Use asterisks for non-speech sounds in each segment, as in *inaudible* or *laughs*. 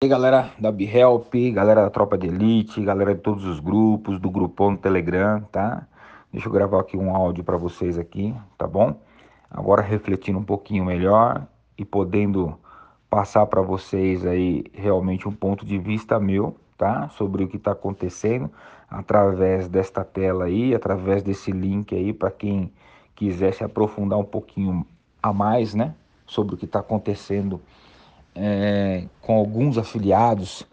E aí, galera da BeHelp, galera da Tropa de Elite, galera de todos os grupos, do grupão no Telegram, tá? Deixa eu gravar aqui um áudio para vocês aqui, tá bom? Agora refletindo um pouquinho melhor e podendo passar para vocês aí realmente um ponto de vista meu, tá? Sobre o que está acontecendo através desta tela aí, através desse link aí para quem quiser se aprofundar um pouquinho a mais, né? Sobre o que está acontecendo é, com alguns afiliados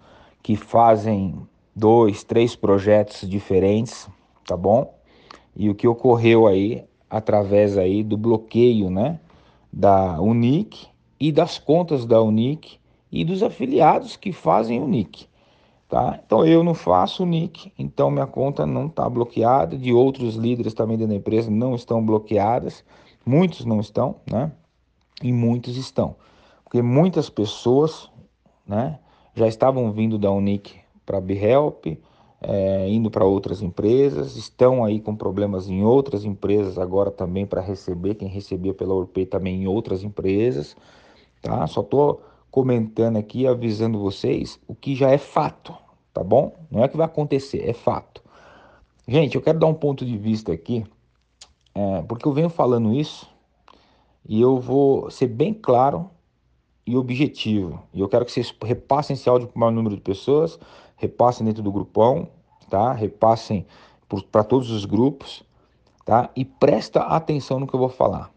que fazem dois, três projetos diferentes, tá bom? E o que ocorreu aí através aí do bloqueio, né, da Unic e das contas da Unic e dos afiliados que fazem Unic, tá? Então eu não faço Unic, então minha conta não está bloqueada, de outros líderes também da empresa não estão bloqueadas, muitos não estão, né? E muitos estão porque muitas pessoas né, já estavam vindo da Unic para a BeHelp, é, indo para outras empresas, estão aí com problemas em outras empresas agora também para receber, quem recebia pela Urpay também em outras empresas, tá? Só estou comentando aqui, avisando vocês o que já é fato, tá bom? Não é que vai acontecer, é fato. Gente, eu quero dar um ponto de vista aqui, é, porque eu venho falando isso e eu vou ser bem claro e objetivo. E eu quero que vocês repassem esse áudio para o maior número de pessoas, repassem dentro do grupão, tá? Repassem para todos os grupos, tá? E presta atenção no que eu vou falar.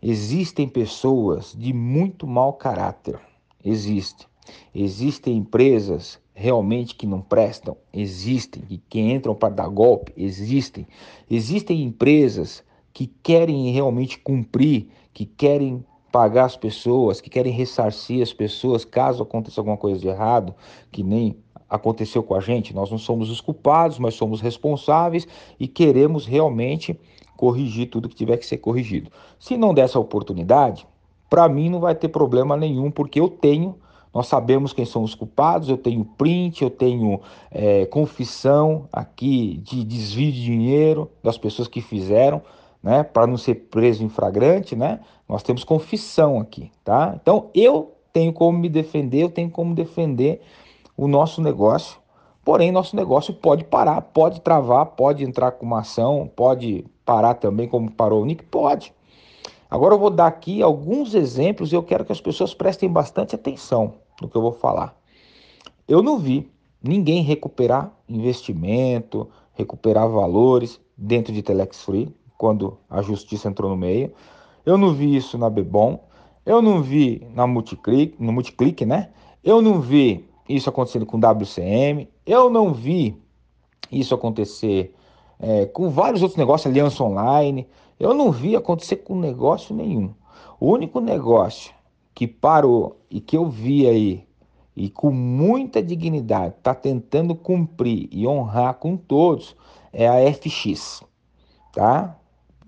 Existem pessoas de muito mau caráter. Existem. Existem empresas realmente que não prestam, existem, que, que entram para dar golpe, existem. Existem empresas que querem realmente cumprir, que querem pagar as pessoas, que querem ressarcir as pessoas caso aconteça alguma coisa de errado, que nem aconteceu com a gente. Nós não somos os culpados, mas somos responsáveis e queremos realmente corrigir tudo que tiver que ser corrigido. Se não der essa oportunidade, para mim não vai ter problema nenhum, porque eu tenho, nós sabemos quem são os culpados, eu tenho print, eu tenho é, confissão aqui de desvio de dinheiro das pessoas que fizeram né, para não ser preso em flagrante, né? Nós temos confissão aqui, tá? Então eu tenho como me defender, eu tenho como defender o nosso negócio. Porém, nosso negócio pode parar, pode travar, pode entrar com uma ação, pode parar também, como parou o Nick, pode. Agora eu vou dar aqui alguns exemplos e eu quero que as pessoas prestem bastante atenção no que eu vou falar. Eu não vi ninguém recuperar investimento, recuperar valores dentro de Telex Free quando a justiça entrou no meio. Eu não vi isso na Bebom, eu não vi na Multiclick, no Multiclick, né? Eu não vi isso acontecendo com WCM, eu não vi isso acontecer é, com vários outros negócios, Aliança Online, eu não vi acontecer com negócio nenhum. O único negócio que parou e que eu vi aí e com muita dignidade está tentando cumprir e honrar com todos é a FX, tá?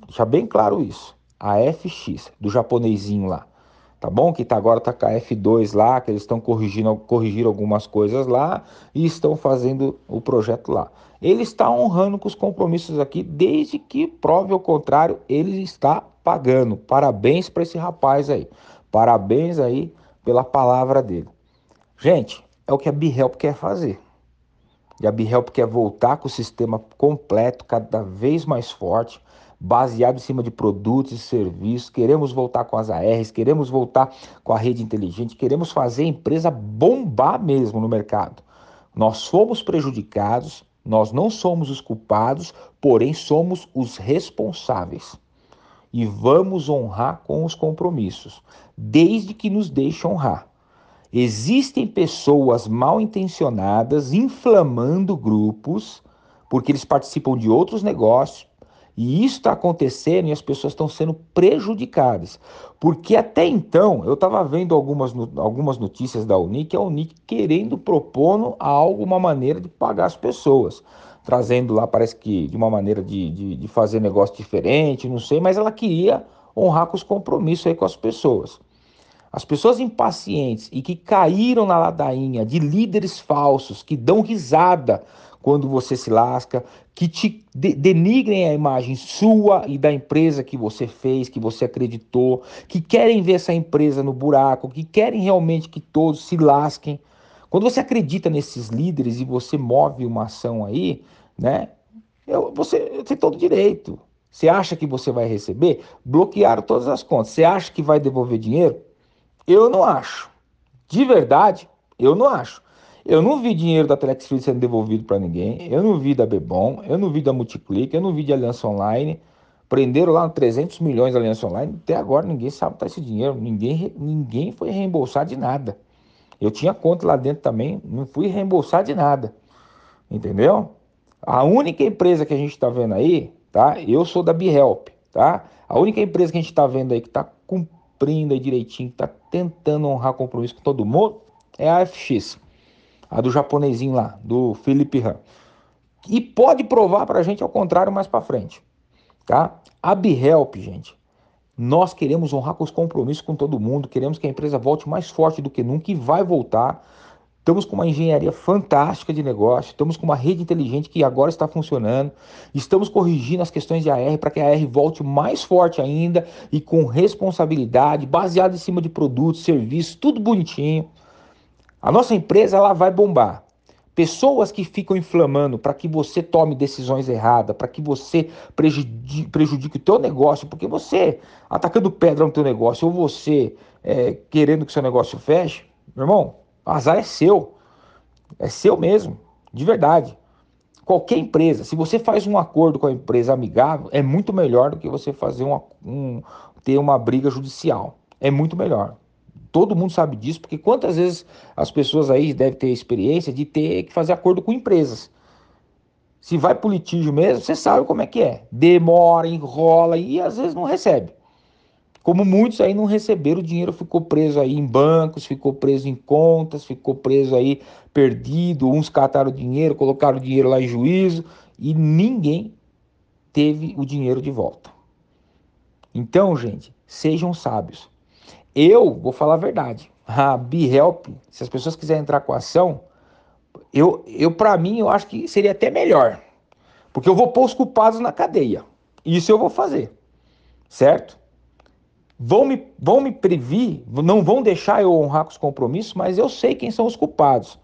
Deixar bem claro isso. A FX, do japonesinho lá. Tá bom? Que tá, agora tá com a F2 lá, que eles estão corrigindo corrigir algumas coisas lá e estão fazendo o projeto lá. Ele está honrando com os compromissos aqui, desde que prove o contrário, ele está pagando. Parabéns para esse rapaz aí. Parabéns aí pela palavra dele. Gente, é o que a BeHelp quer fazer. E a BeHelp quer voltar com o sistema completo, cada vez mais forte, baseado em cima de produtos e serviços. Queremos voltar com as ARs, queremos voltar com a rede inteligente, queremos fazer a empresa bombar mesmo no mercado. Nós fomos prejudicados, nós não somos os culpados, porém somos os responsáveis. E vamos honrar com os compromissos, desde que nos deixe honrar. Existem pessoas mal intencionadas inflamando grupos, porque eles participam de outros negócios, e isso está acontecendo e as pessoas estão sendo prejudicadas. Porque até então, eu estava vendo algumas, algumas notícias da Unic, a Unic querendo propor algo, uma maneira de pagar as pessoas. Trazendo lá, parece que de uma maneira de, de, de fazer negócio diferente, não sei, mas ela queria honrar com os compromissos aí com as pessoas. As pessoas impacientes e que caíram na ladainha de líderes falsos que dão risada quando você se lasca, que te de denigrem a imagem sua e da empresa que você fez, que você acreditou, que querem ver essa empresa no buraco, que querem realmente que todos se lasquem. Quando você acredita nesses líderes e você move uma ação aí, né? Eu, você tem todo direito. Você acha que você vai receber? Bloquearam todas as contas. Você acha que vai devolver dinheiro? Eu não acho. De verdade, eu não acho. Eu não vi dinheiro da Telex Free sendo devolvido para ninguém. Eu não vi da Bebom, eu não vi da Multiclick, eu não vi de Aliança Online. Prenderam lá 300 milhões da Aliança Online. Até agora ninguém sabe tá esse dinheiro. Ninguém, ninguém foi reembolsar de nada. Eu tinha conta lá dentro também, não fui reembolsar de nada. Entendeu? A única empresa que a gente está vendo aí, tá? Eu sou da BeHelp, tá? A única empresa que a gente está vendo aí que está cumprindo aí direitinho, que está tentando honrar compromisso com todo mundo, é a FX a do japonesinho lá, do Felipe Han. E pode provar para a gente ao contrário mais para frente, tá? A BeHelp, gente, nós queremos honrar com os compromissos com todo mundo, queremos que a empresa volte mais forte do que nunca e vai voltar. Estamos com uma engenharia fantástica de negócio, estamos com uma rede inteligente que agora está funcionando, estamos corrigindo as questões de AR para que a AR volte mais forte ainda e com responsabilidade, baseado em cima de produtos, serviços, tudo bonitinho. A nossa empresa ela vai bombar. Pessoas que ficam inflamando para que você tome decisões erradas, para que você prejudique, prejudique, o teu negócio, porque você atacando pedra no teu negócio ou você é, querendo que seu negócio feche, meu irmão, o azar é seu. É seu mesmo, de verdade. Qualquer empresa, se você faz um acordo com a empresa amigável, é muito melhor do que você fazer uma, um, ter uma briga judicial. É muito melhor. Todo mundo sabe disso, porque quantas vezes as pessoas aí devem ter experiência de ter que fazer acordo com empresas. Se vai para o litígio mesmo, você sabe como é que é. Demora, enrola e às vezes não recebe. Como muitos aí não receberam, o dinheiro ficou preso aí em bancos, ficou preso em contas, ficou preso aí perdido. Uns cataram o dinheiro, colocaram o dinheiro lá em juízo e ninguém teve o dinheiro de volta. Então, gente, sejam sábios. Eu vou falar a verdade. A BeHelp, se as pessoas quiserem entrar com a ação, eu, eu para mim, eu acho que seria até melhor. Porque eu vou pôr os culpados na cadeia. Isso eu vou fazer. Certo? Vão me, vão me previr, não vão deixar eu honrar com os compromissos, mas eu sei quem são os culpados.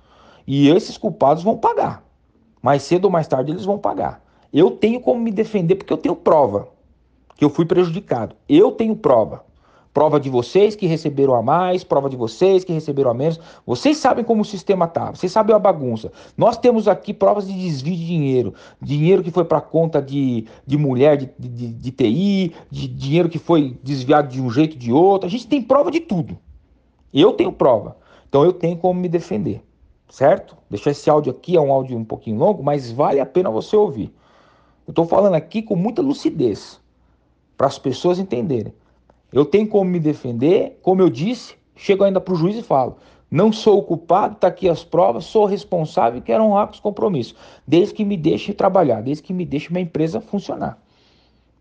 E esses culpados vão pagar. Mais cedo ou mais tarde eles vão pagar. Eu tenho como me defender porque eu tenho prova que eu fui prejudicado. Eu tenho prova. Prova de vocês que receberam a mais, prova de vocês que receberam a menos. Vocês sabem como o sistema tá, vocês sabem a bagunça. Nós temos aqui provas de desvio de dinheiro. Dinheiro que foi para conta de, de mulher de, de, de TI, de dinheiro que foi desviado de um jeito ou de outro. A gente tem prova de tudo. Eu tenho prova. Então eu tenho como me defender. Certo? Deixar esse áudio aqui, é um áudio um pouquinho longo, mas vale a pena você ouvir. Eu estou falando aqui com muita lucidez, para as pessoas entenderem. Eu tenho como me defender, como eu disse, chego ainda para o juiz e falo: não sou o culpado, está aqui as provas, sou responsável e quero honrar com os compromissos, desde que me deixe trabalhar, desde que me deixe minha empresa funcionar.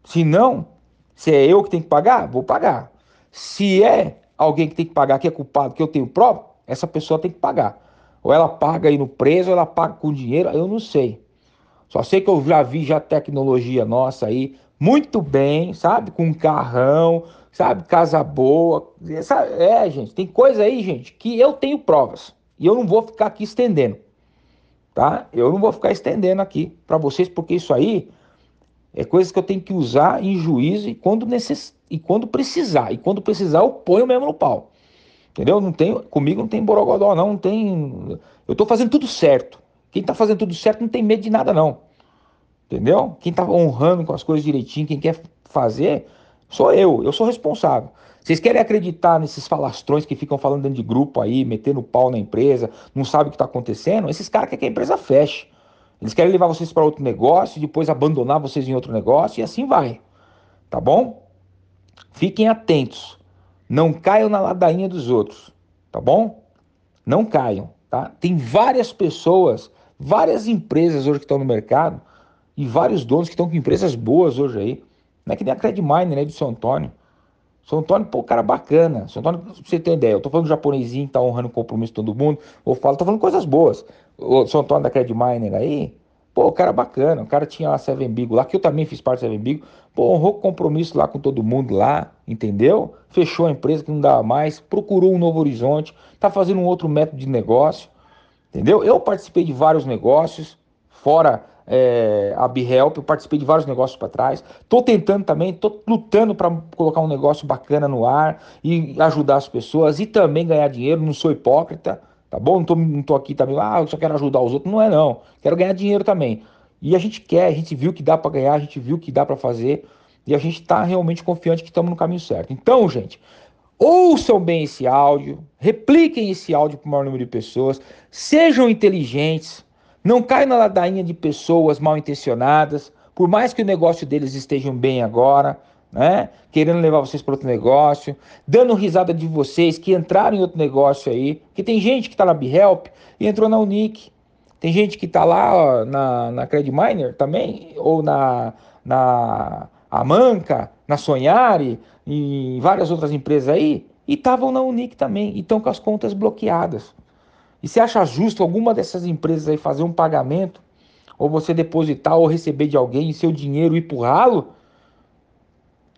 Se não, se é eu que tenho que pagar, vou pagar. Se é alguém que tem que pagar, que é culpado, que eu tenho prova, essa pessoa tem que pagar. Ou ela paga aí no preso, ou ela paga com dinheiro, eu não sei. Só sei que eu já vi já tecnologia nossa aí, muito bem, sabe? Com um carrão, sabe? Casa boa. É, gente, tem coisa aí, gente, que eu tenho provas. E eu não vou ficar aqui estendendo. Tá? Eu não vou ficar estendendo aqui para vocês, porque isso aí é coisa que eu tenho que usar em juízo e quando, necess... e quando precisar. E quando precisar, eu ponho mesmo no pau. Entendeu? Não tem, comigo não tem borogodó, não, não tem. Eu tô fazendo tudo certo. Quem tá fazendo tudo certo não tem medo de nada, não. Entendeu? Quem tá honrando com as coisas direitinho, quem quer fazer, Sou eu, eu sou responsável. Vocês querem acreditar nesses falastrões que ficam falando dentro de grupo aí, metendo pau na empresa, não sabem o que está acontecendo? Esses caras querem que a empresa feche. Eles querem levar vocês para outro negócio, depois abandonar vocês em outro negócio e assim vai. Tá bom? Fiquem atentos. Não caiam na ladainha dos outros. Tá bom? Não caiam. Tá? Tem várias pessoas, várias empresas hoje que estão no mercado e vários donos que estão com empresas boas hoje aí não é que nem a Credmine, né, de São Antônio. São Antônio, pô, cara bacana. São Antônio, pra você ter ideia, eu tô falando do japonesinho que tá honrando o compromisso de todo mundo, ou falo, tô falando coisas boas. O São Antônio da Credit Miner aí, pô, cara bacana, o cara tinha lá Seven Bigo lá, que eu também fiz parte da Seven Bigo, pô, honrou compromisso lá com todo mundo lá, entendeu? Fechou a empresa que não dava mais, procurou um novo horizonte, tá fazendo um outro método de negócio, entendeu? Eu participei de vários negócios, fora é, a BeHelp, eu participei de vários negócios para trás. Estou tentando também, estou lutando para colocar um negócio bacana no ar e ajudar as pessoas e também ganhar dinheiro. Não sou hipócrita, tá bom? Não tô, não tô aqui também, ah, eu só quero ajudar os outros. Não é não, quero ganhar dinheiro também. E a gente quer, a gente viu que dá para ganhar, a gente viu que dá para fazer e a gente está realmente confiante que estamos no caminho certo. Então, gente, ouçam bem esse áudio, repliquem esse áudio para o maior número de pessoas, sejam inteligentes não cai na ladainha de pessoas mal intencionadas, por mais que o negócio deles estejam bem agora, né? Querendo levar vocês para outro negócio, dando risada de vocês que entraram em outro negócio aí. Que tem gente que está na BeHelp e entrou na Unique. Tem gente que está lá ó, na, na Credit Miner também, ou na, na Amanca, na Sonhare e várias outras empresas aí, e estavam na Unique também, e estão com as contas bloqueadas. E você acha justo alguma dessas empresas aí fazer um pagamento, ou você depositar ou receber de alguém seu dinheiro e pro ralo?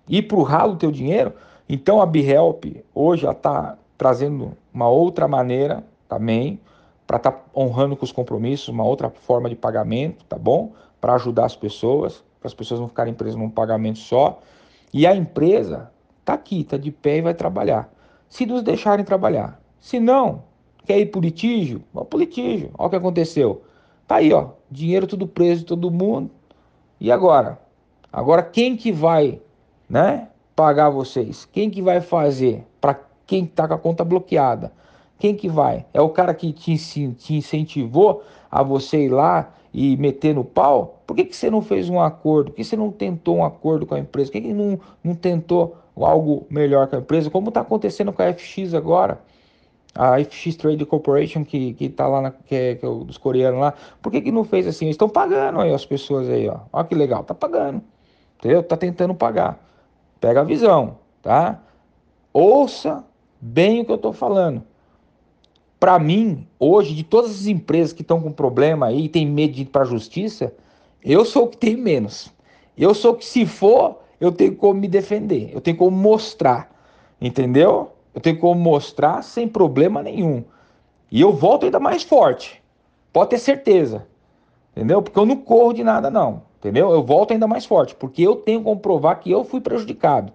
Ir pro ralo o teu dinheiro? Então a BeHelp hoje já está trazendo uma outra maneira também para estar tá honrando com os compromissos, uma outra forma de pagamento, tá bom? Para ajudar as pessoas, para as pessoas não ficarem presas num pagamento só. E a empresa tá aqui, tá de pé e vai trabalhar. Se nos deixarem trabalhar. Se não, Quer ir pro litígio? Vamos pro litígio. Olha o que aconteceu. Tá aí, ó. Dinheiro tudo preso todo mundo. E agora? Agora quem que vai, né? Pagar vocês? Quem que vai fazer para quem tá com a conta bloqueada? Quem que vai? É o cara que te, te incentivou a você ir lá e meter no pau? Por que, que você não fez um acordo? Por que você não tentou um acordo com a empresa? Por que, que não, não tentou algo melhor com a empresa? Como está acontecendo com a FX agora? A FX Trade Corporation, que, que tá lá, na, que, é, que é o dos coreanos lá, por que, que não fez assim? Estão pagando aí as pessoas aí, ó. Olha que legal, tá pagando. Entendeu? Tá tentando pagar. Pega a visão, tá? Ouça bem o que eu tô falando. Para mim, hoje, de todas as empresas que estão com problema aí tem medo de ir para a justiça, eu sou o que tem menos. Eu sou o que, se for, eu tenho como me defender, eu tenho como mostrar, entendeu? Eu tenho como mostrar sem problema nenhum. E eu volto ainda mais forte. Pode ter certeza. Entendeu? Porque eu não corro de nada, não. Entendeu? Eu volto ainda mais forte. Porque eu tenho como provar que eu fui prejudicado.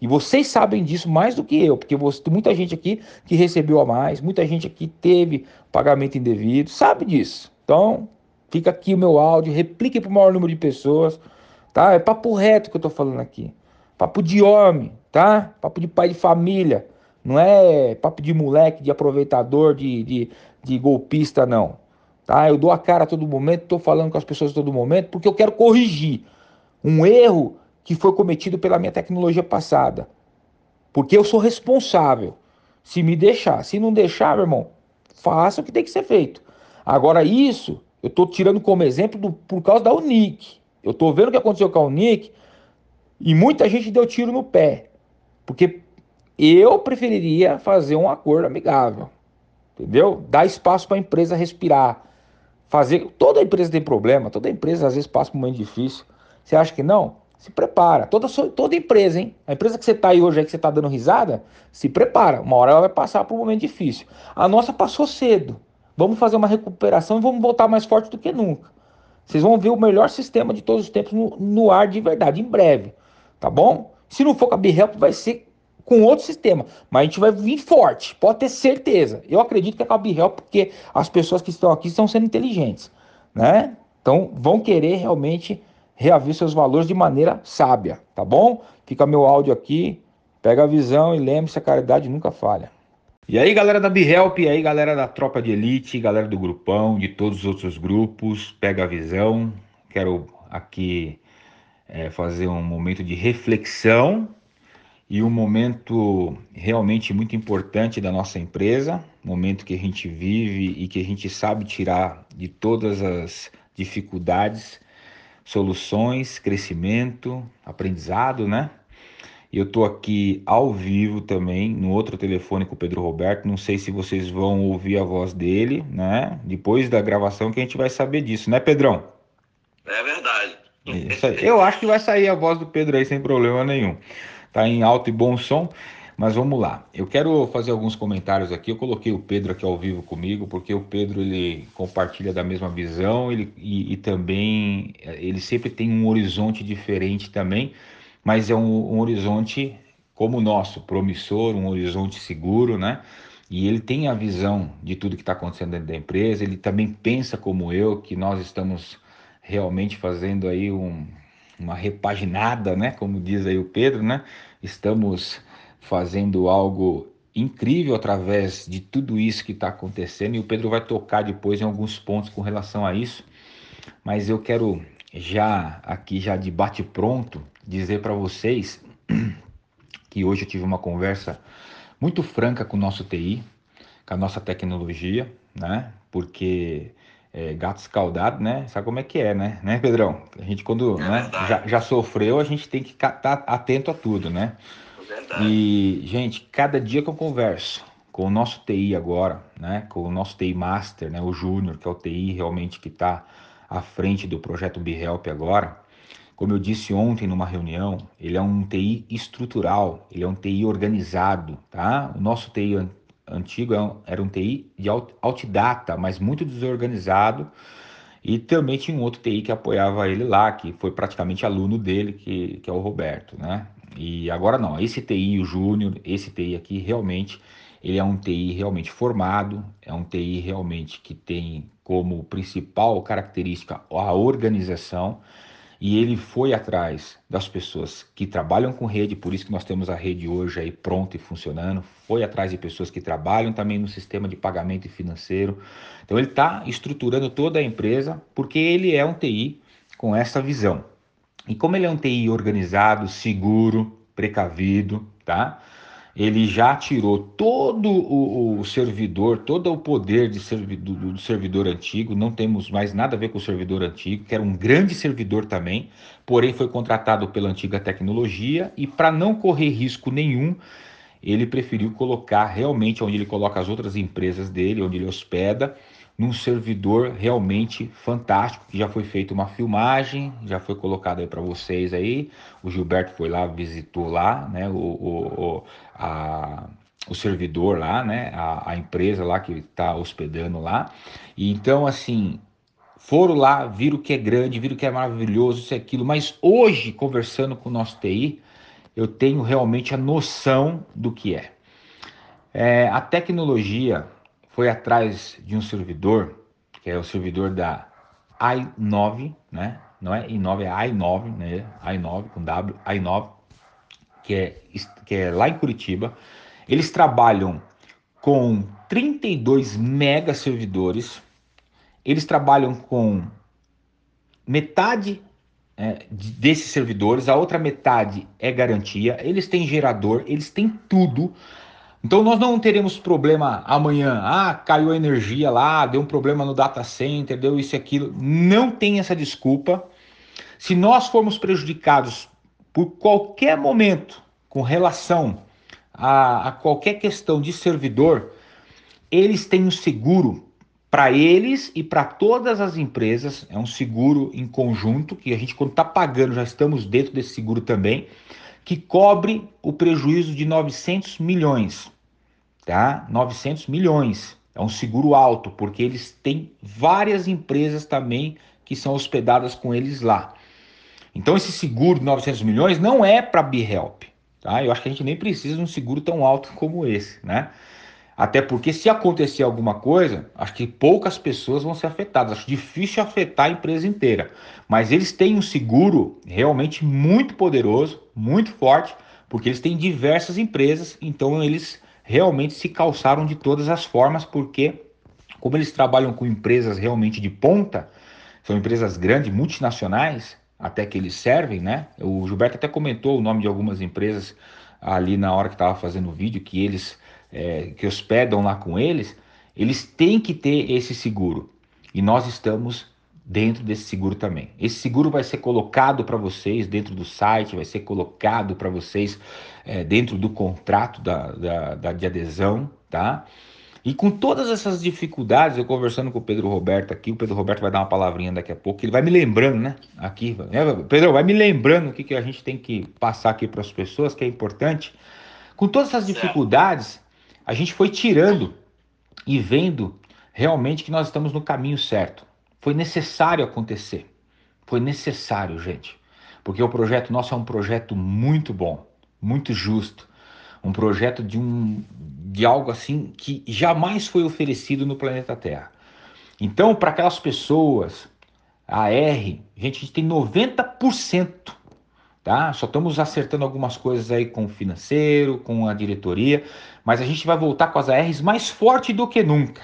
E vocês sabem disso mais do que eu, porque você, muita gente aqui que recebeu a mais, muita gente aqui teve pagamento indevido, sabe disso. Então, fica aqui o meu áudio, replique para o maior número de pessoas, tá? É papo reto que eu estou falando aqui. Papo de homem, tá? Papo de pai de família. Não é papo de moleque, de aproveitador, de, de, de golpista, não. Tá? Eu dou a cara a todo momento, estou falando com as pessoas a todo momento, porque eu quero corrigir um erro que foi cometido pela minha tecnologia passada. Porque eu sou responsável. Se me deixar, se não deixar, meu irmão, faça o que tem que ser feito. Agora, isso eu estou tirando como exemplo do, por causa da Unic. Eu estou vendo o que aconteceu com a Unic e muita gente deu tiro no pé. Porque eu preferiria fazer um acordo amigável, entendeu? Dar espaço para a empresa respirar. Fazer. Toda empresa tem problema, toda empresa às vezes passa por um momento difícil. Você acha que não? Se prepara. Toda, toda empresa, hein? A empresa que você está aí hoje, aí que você está dando risada, se prepara. Uma hora ela vai passar por um momento difícil. A nossa passou cedo. Vamos fazer uma recuperação e vamos voltar mais forte do que nunca. Vocês vão ver o melhor sistema de todos os tempos no, no ar de verdade, em breve. Tá bom? Se não for com a B-Help, vai ser com outro sistema. Mas a gente vai vir forte, pode ter certeza. Eu acredito que é com a Birrell, porque as pessoas que estão aqui estão sendo inteligentes, né? Então vão querer realmente reaver seus valores de maneira sábia, tá bom? Fica meu áudio aqui, pega a visão e lembre-se, a caridade nunca falha. E aí, galera da BeHelp, e aí, galera da Tropa de Elite, galera do Grupão, de todos os outros grupos, pega a visão. Quero aqui é, fazer um momento de reflexão e um momento realmente muito importante da nossa empresa, momento que a gente vive e que a gente sabe tirar de todas as dificuldades, soluções, crescimento, aprendizado, né? Eu estou aqui ao vivo também, no outro telefone com o Pedro Roberto. Não sei se vocês vão ouvir a voz dele, né? Depois da gravação que a gente vai saber disso, né, Pedrão? É verdade. Eu acho que vai sair a voz do Pedro aí sem problema nenhum. Tá em alto e bom som. Mas vamos lá. Eu quero fazer alguns comentários aqui. Eu coloquei o Pedro aqui ao vivo comigo, porque o Pedro ele compartilha da mesma visão ele, e, e também ele sempre tem um horizonte diferente também mas é um, um horizonte como o nosso, promissor, um horizonte seguro, né? E ele tem a visão de tudo que está acontecendo dentro da empresa, ele também pensa como eu, que nós estamos realmente fazendo aí um, uma repaginada, né? Como diz aí o Pedro, né? Estamos fazendo algo incrível através de tudo isso que está acontecendo e o Pedro vai tocar depois em alguns pontos com relação a isso, mas eu quero já aqui já de bate pronto dizer para vocês *clears throat* que hoje eu tive uma conversa muito franca com o nosso TI, com a nossa tecnologia, né? Porque é, gato escaldado, né? Sabe como é que é, né? *laughs* Né, Pedrão? A gente quando é né, já, já sofreu, a gente tem que estar tá atento a tudo, né? Verdade. E, gente, cada dia que eu converso com o nosso TI agora, né? Com o nosso TI Master, né? O Júnior, que é o TI realmente que está à frente do projeto BeHelp agora, como eu disse ontem numa reunião, ele é um TI estrutural, ele é um TI organizado, tá? O nosso TI antigo é era um TI de outdata, mas muito desorganizado, e também tinha um outro TI que apoiava ele lá, que foi praticamente aluno dele, que, que é o Roberto, né? E agora não, esse TI, o Júnior, esse TI aqui realmente, ele é um TI realmente formado, é um TI realmente que tem como principal característica a organização, e ele foi atrás das pessoas que trabalham com rede, por isso que nós temos a rede hoje aí pronta e funcionando, foi atrás de pessoas que trabalham também no sistema de pagamento financeiro. Então ele está estruturando toda a empresa porque ele é um TI com essa visão. E como ele é um TI organizado, seguro, precavido, tá? Ele já tirou todo o, o servidor, todo o poder de servidor, do, do, servidor antigo, não temos mais nada a ver com o servidor antigo, que era um grande servidor também, porém foi contratado pela antiga tecnologia e para não correr risco nenhum, ele preferiu colocar realmente onde ele coloca as outras empresas dele, onde ele hospeda, num servidor realmente fantástico, que já foi feita uma filmagem, já foi colocado aí para vocês aí. O Gilberto foi lá, visitou lá, né, o, o, a, o servidor lá, né, a, a empresa lá que está hospedando lá. E então, assim, foram lá, viram que é grande, viram que é maravilhoso, isso e aquilo, mas hoje, conversando com o nosso TI, eu tenho realmente a noção do que é. é a tecnologia foi atrás de um servidor, que é o servidor da i9, né? Não é i9, é i9, né? i9 com W, i9, que é, que é lá em Curitiba. Eles trabalham com 32 mega servidores. Eles trabalham com metade é, desses servidores, a outra metade é garantia. Eles têm gerador, eles têm tudo. Então nós não teremos problema amanhã, ah, caiu a energia lá, deu um problema no data center, deu isso e aquilo. Não tem essa desculpa. Se nós formos prejudicados por qualquer momento com relação a, a qualquer questão de servidor, eles têm um seguro para eles e para todas as empresas. É um seguro em conjunto que a gente, quando está pagando, já estamos dentro desse seguro também que cobre o prejuízo de 900 milhões, tá? 900 milhões. É um seguro alto, porque eles têm várias empresas também que são hospedadas com eles lá. Então esse seguro de 900 milhões não é para BeHelp, tá? Eu acho que a gente nem precisa de um seguro tão alto como esse, né? Até porque se acontecer alguma coisa, acho que poucas pessoas vão ser afetadas. Acho difícil afetar a empresa inteira. Mas eles têm um seguro realmente muito poderoso, muito forte, porque eles têm diversas empresas, então eles realmente se calçaram de todas as formas, porque como eles trabalham com empresas realmente de ponta, são empresas grandes, multinacionais, até que eles servem, né? O Gilberto até comentou o nome de algumas empresas ali na hora que estava fazendo o vídeo, que eles é, que hospedam lá com eles, eles têm que ter esse seguro. E nós estamos dentro desse seguro também. Esse seguro vai ser colocado para vocês dentro do site, vai ser colocado para vocês é, dentro do contrato da, da, da, de adesão, tá? E com todas essas dificuldades, eu conversando com o Pedro Roberto aqui, o Pedro Roberto vai dar uma palavrinha daqui a pouco, ele vai me lembrando, né? Aqui, né? Pedro, vai me lembrando o que, que a gente tem que passar aqui para as pessoas, que é importante. Com todas essas dificuldades, a gente foi tirando e vendo realmente que nós estamos no caminho certo. Foi necessário acontecer. Foi necessário, gente. Porque o projeto nosso é um projeto muito bom, muito justo. Um projeto de um de algo assim que jamais foi oferecido no planeta Terra. Então, para aquelas pessoas, a R, gente, a gente tem 90%, tá? Só estamos acertando algumas coisas aí com o financeiro, com a diretoria, mas a gente vai voltar com as ARs mais forte do que nunca.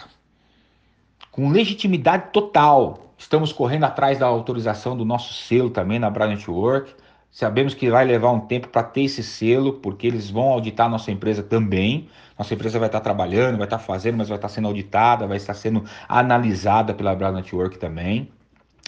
Com legitimidade total. Estamos correndo atrás da autorização do nosso selo também na Brown Network. Sabemos que vai levar um tempo para ter esse selo, porque eles vão auditar nossa empresa também. Nossa empresa vai estar trabalhando, vai estar fazendo, mas vai estar sendo auditada, vai estar sendo analisada pela Brown Network também.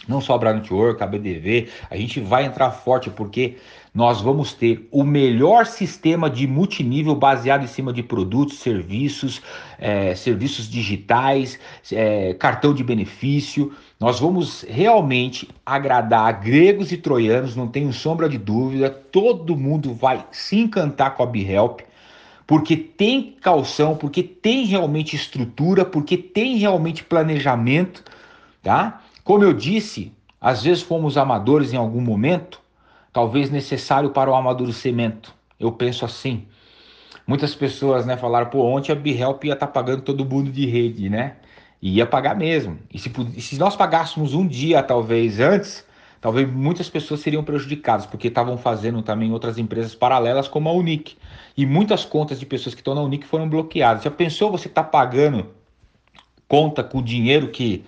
Não só a Brown Network, a BDV, a gente vai entrar forte porque nós vamos ter o melhor sistema de multinível baseado em cima de produtos, serviços, é, serviços digitais, é, cartão de benefício. Nós vamos realmente agradar gregos e troianos, não tenho sombra de dúvida. Todo mundo vai se encantar com a BeHelp porque tem calção, porque tem realmente estrutura, porque tem realmente planejamento, tá? Como eu disse, às vezes fomos amadores em algum momento, talvez necessário para o amadurecimento. Eu penso assim. Muitas pessoas, né, falaram, pô, ontem a BeHelp ia estar tá pagando todo mundo de rede, né? E ia pagar mesmo. E se, se nós pagássemos um dia, talvez, antes, talvez muitas pessoas seriam prejudicadas, porque estavam fazendo também outras empresas paralelas, como a Unic. E muitas contas de pessoas que estão na Unic foram bloqueadas. Já pensou você estar tá pagando conta com dinheiro que,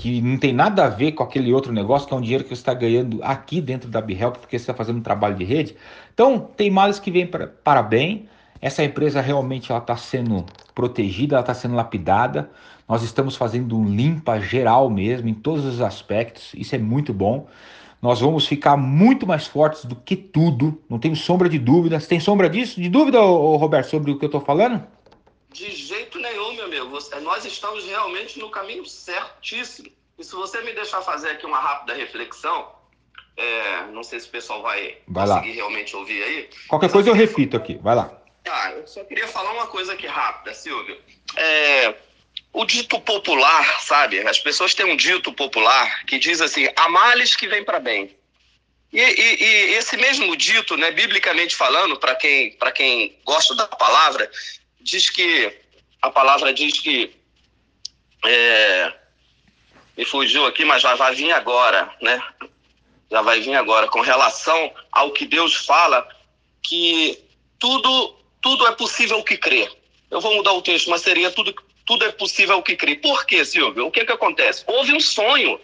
que não tem nada a ver com aquele outro negócio, que é um dinheiro que você está ganhando aqui dentro da BeHelp, porque você está fazendo um trabalho de rede? Então, tem males que vêm para, bem. Essa empresa realmente está sendo protegida, ela está sendo lapidada. Nós estamos fazendo um limpa geral mesmo, em todos os aspectos. Isso é muito bom. Nós vamos ficar muito mais fortes do que tudo. Não tenho sombra de dúvida. Você tem sombra disso? De dúvida, Roberto, sobre o que eu estou falando? De jeito. Nós estamos realmente no caminho certíssimo. E se você me deixar fazer aqui uma rápida reflexão, é, não sei se o pessoal vai, vai conseguir lá. realmente ouvir aí. Qualquer coisa eu repito aqui. Vai lá. Ah, eu só queria falar uma coisa aqui rápida, Silvio. É, o dito popular, sabe? As pessoas têm um dito popular que diz assim: há males que vêm para bem. E, e, e, esse mesmo dito, né, biblicamente falando, para quem, quem gosta da palavra, diz que a palavra diz que é, me fugiu aqui, mas já vai vir agora, né? Já vai vir agora com relação ao que Deus fala que tudo tudo é possível que crer. Eu vou mudar o texto, mas seria tudo tudo é possível que crê. Por quê, Silvio? O que, que acontece? Houve um sonho.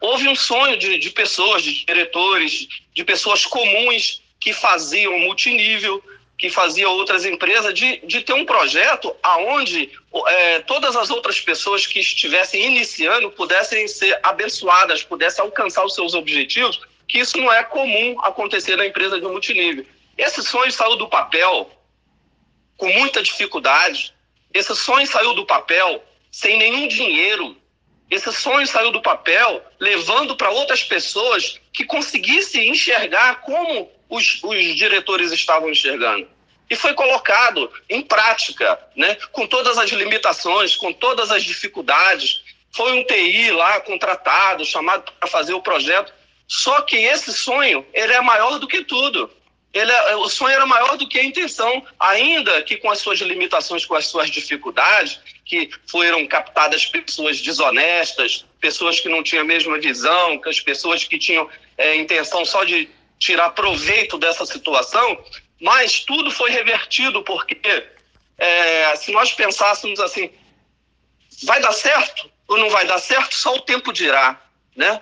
Houve um sonho de, de pessoas, de diretores, de pessoas comuns que faziam multinível, que faziam outras empresas, de, de ter um projeto aonde é, todas as outras pessoas que estivessem iniciando pudessem ser abençoadas, pudessem alcançar os seus objetivos, que isso não é comum acontecer na empresa de multinível. Esse sonho saiu do papel com muita dificuldade, esse sonho saiu do papel sem nenhum dinheiro. Esse sonho saiu do papel levando para outras pessoas que conseguissem enxergar como os, os diretores estavam enxergando. E foi colocado em prática, né, com todas as limitações, com todas as dificuldades. Foi um TI lá contratado, chamado para fazer o projeto. Só que esse sonho, ele é maior do que tudo ele, é, o sonho era maior do que a intenção, ainda que com as suas limitações, com as suas dificuldades, que foram captadas pessoas desonestas, pessoas que não tinham a mesma visão, que as pessoas que tinham é, intenção só de tirar proveito dessa situação, mas tudo foi revertido porque é, se nós pensássemos assim, vai dar certo ou não vai dar certo, só o tempo dirá, né?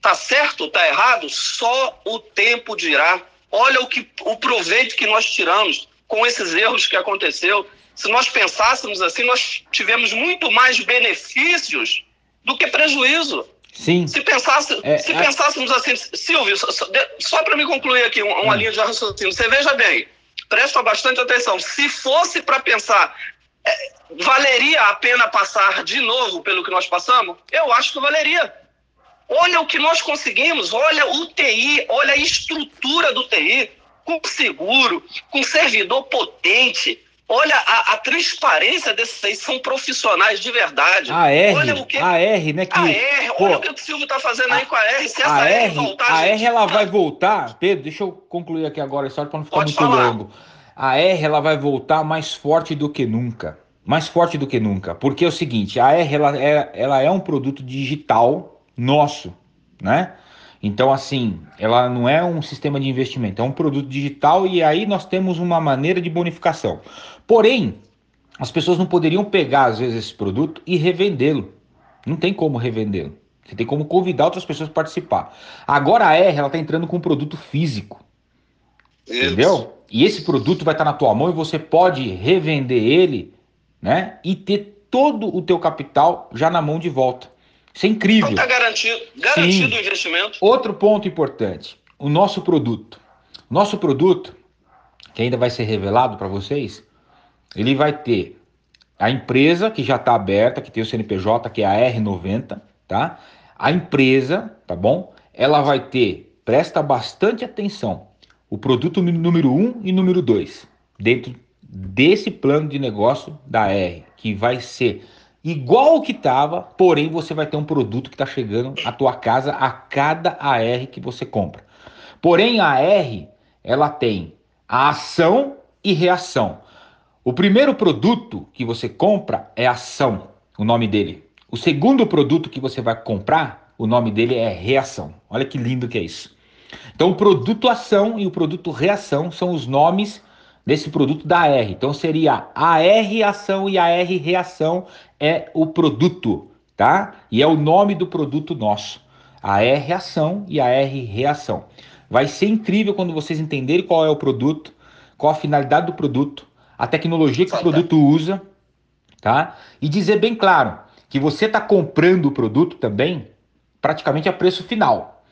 Tá certo ou tá errado, só o tempo dirá. Olha o, que, o proveito que nós tiramos com esses erros que aconteceu. Se nós pensássemos assim, nós tivemos muito mais benefícios do que prejuízo. Sim. Se, pensasse, é, se é... pensássemos assim, Silvio, só, só para me concluir aqui uma, uma hum. linha de raciocínio, você veja bem, presta bastante atenção. Se fosse para pensar, é, valeria a pena passar de novo pelo que nós passamos? Eu acho que valeria. Olha o que nós conseguimos, olha o TI, olha a estrutura do TI, com seguro, com servidor potente, Olha a, a, transparência desses aí, são profissionais de verdade. A R, olha o que, a R, né? Que, a R, pô, olha o que o Silvio está fazendo a, aí com a R. Se essa a R, voltar, a gente, R ela vai voltar. Pedro, deixa eu concluir aqui agora a história para não ficar muito falar. longo. A R ela vai voltar mais forte do que nunca. Mais forte do que nunca. Porque é o seguinte, a R ela é, ela é um produto digital nosso, né? Então, assim, ela não é um sistema de investimento, é um produto digital e aí nós temos uma maneira de bonificação. Porém, as pessoas não poderiam pegar, às vezes, esse produto e revendê-lo. Não tem como revendê-lo. Você tem como convidar outras pessoas para participar. Agora a R, ela está entrando com um produto físico. Isso. Entendeu? E esse produto vai estar tá na tua mão e você pode revender ele, né? E ter todo o teu capital já na mão de volta. Isso é incrível. Então está garantido, garantido o investimento. Outro ponto importante, o nosso produto. Nosso produto, que ainda vai ser revelado para vocês, ele vai ter a empresa que já está aberta, que tem o CNPJ, que é a R90, tá? A empresa, tá bom? Ela vai ter, presta bastante atenção, o produto número 1 um e número 2, dentro desse plano de negócio da R, que vai ser igual o que estava, porém você vai ter um produto que está chegando à tua casa a cada AR que você compra. Porém, a AR, ela tem a ação e reação. O primeiro produto que você compra é ação, o nome dele. O segundo produto que você vai comprar, o nome dele é reação. Olha que lindo que é isso. Então, o produto ação e o produto reação são os nomes desse produto da R. Então, seria a R ação e a R reação é o produto, tá? E é o nome do produto nosso. A R ação e a R reação. Vai ser incrível quando vocês entenderem qual é o produto, qual a finalidade do produto, a tecnologia que o produto usa, tá? E dizer bem claro que você está comprando o produto também praticamente a preço final.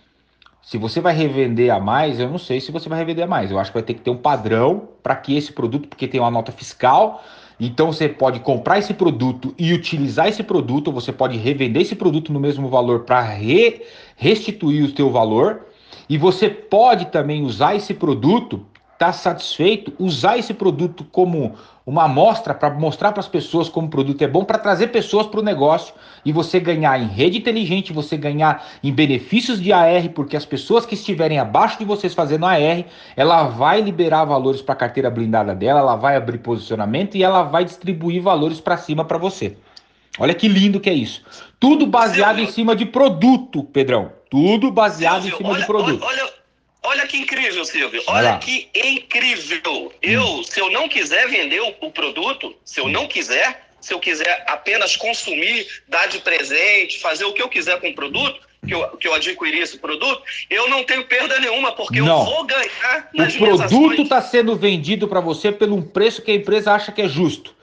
Se você vai revender a mais, eu não sei se você vai revender a mais. Eu acho que vai ter que ter um padrão para que esse produto, porque tem uma nota fiscal, então você pode comprar esse produto e utilizar esse produto, ou você pode revender esse produto no mesmo valor para re restituir o seu valor. E você pode também usar esse produto está satisfeito, usar esse produto como uma amostra para mostrar para as pessoas como o produto é bom, para trazer pessoas para o negócio e você ganhar em rede inteligente, você ganhar em benefícios de AR, porque as pessoas que estiverem abaixo de vocês fazendo AR, ela vai liberar valores para a carteira blindada dela, ela vai abrir posicionamento e ela vai distribuir valores para cima para você. Olha que lindo que é isso. Tudo baseado em cima de produto, Pedrão. Tudo baseado em cima de produto. Olha, olha que incrível, Silvio. Olha que incrível. Eu, hum. se eu não quiser vender o, o, produto, se eu não quiser, se eu quiser apenas consumir, dar de presente, fazer o que eu quiser com o produto, que eu, que eu adquiri esse produto, eu não tenho perda nenhuma, porque não. eu vou ganhar nas O produto está sendo vendido para você pelo um preço que a empresa acha que é justo.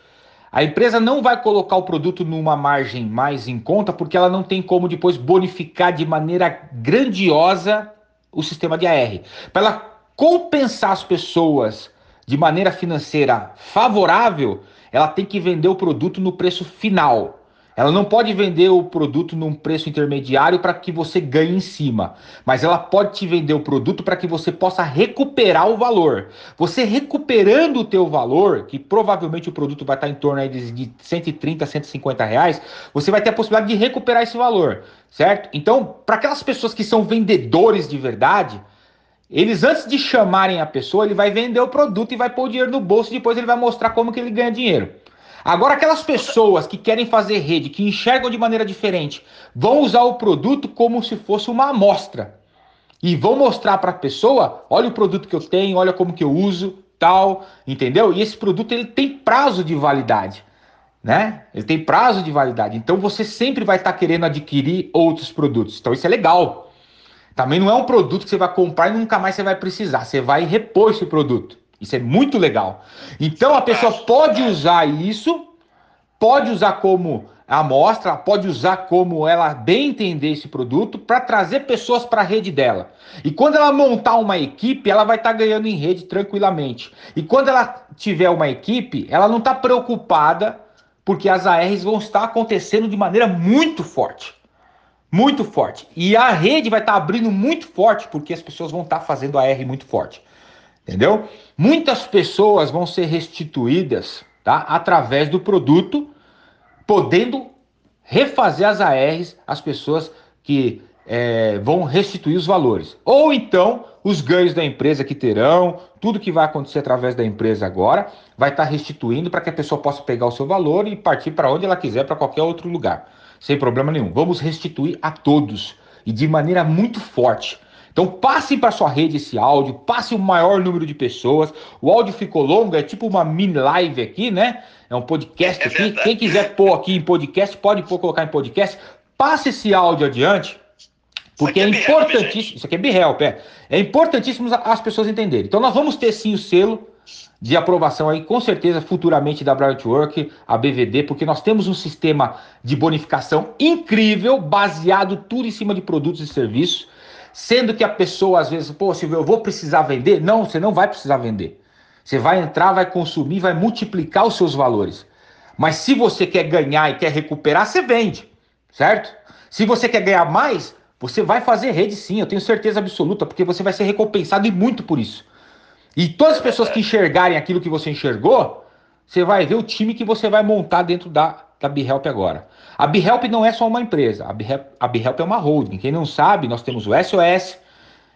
A empresa não vai colocar o produto numa margem mais em conta, porque ela não tem como depois bonificar de maneira grandiosa o sistema de AR. Para ela compensar as pessoas de maneira financeira favorável, ela tem que vender o produto no preço final. Ela não pode vender o produto num preço intermediário para que você ganhe em cima, mas ela pode te vender o produto para que você possa recuperar o valor. Você recuperando o teu valor, que provavelmente o produto vai estar em torno de 130, 150 reais, você vai ter a possibilidade de recuperar esse valor, certo? Então, para aquelas pessoas que são vendedores de verdade, eles antes de chamarem a pessoa, ele vai vender o produto e vai pôr o dinheiro no bolso e depois ele vai mostrar como que ele ganha dinheiro. Agora, aquelas pessoas que querem fazer rede, que enxergam de maneira diferente, vão usar o produto como se fosse uma amostra. E vão mostrar para a pessoa: olha o produto que eu tenho, olha como que eu uso, tal, entendeu? E esse produto ele tem prazo de validade. Né? Ele tem prazo de validade. Então você sempre vai estar tá querendo adquirir outros produtos. Então isso é legal. Também não é um produto que você vai comprar e nunca mais você vai precisar. Você vai repor esse produto. Isso é muito legal. Então a pessoa pode usar isso, pode usar como amostra, pode usar como ela bem entender esse produto para trazer pessoas para a rede dela. E quando ela montar uma equipe, ela vai estar tá ganhando em rede tranquilamente. E quando ela tiver uma equipe, ela não está preocupada porque as ARs vão estar acontecendo de maneira muito forte. Muito forte. E a rede vai estar tá abrindo muito forte porque as pessoas vão estar tá fazendo AR muito forte. Entendeu? Muitas pessoas vão ser restituídas tá, através do produto podendo refazer as ARs as pessoas que é, vão restituir os valores. Ou então, os ganhos da empresa que terão, tudo que vai acontecer através da empresa agora, vai estar tá restituindo para que a pessoa possa pegar o seu valor e partir para onde ela quiser, para qualquer outro lugar, sem problema nenhum. Vamos restituir a todos e de maneira muito forte. Então passe para sua rede esse áudio, passe o maior número de pessoas. O áudio ficou longo, é tipo uma mini live aqui, né? É um podcast é aqui. Quem quiser pôr aqui em podcast, pode pôr, colocar em podcast. Passe esse áudio adiante, porque é, é importantíssimo. Isso aqui é BeHelp, é. É importantíssimo as pessoas entenderem. Então nós vamos ter sim o selo de aprovação aí, com certeza, futuramente da Brightwork, a BVD, porque nós temos um sistema de bonificação incrível, baseado tudo em cima de produtos e serviços. Sendo que a pessoa às vezes, pô, Silvio, eu vou precisar vender? Não, você não vai precisar vender. Você vai entrar, vai consumir, vai multiplicar os seus valores. Mas se você quer ganhar e quer recuperar, você vende, certo? Se você quer ganhar mais, você vai fazer rede sim, eu tenho certeza absoluta, porque você vai ser recompensado e muito por isso. E todas as pessoas que enxergarem aquilo que você enxergou, você vai ver o time que você vai montar dentro da, da BeHelp agora. A BeHelp não é só uma empresa, a BeHelp, é uma holding. Quem não sabe, nós temos o SOS,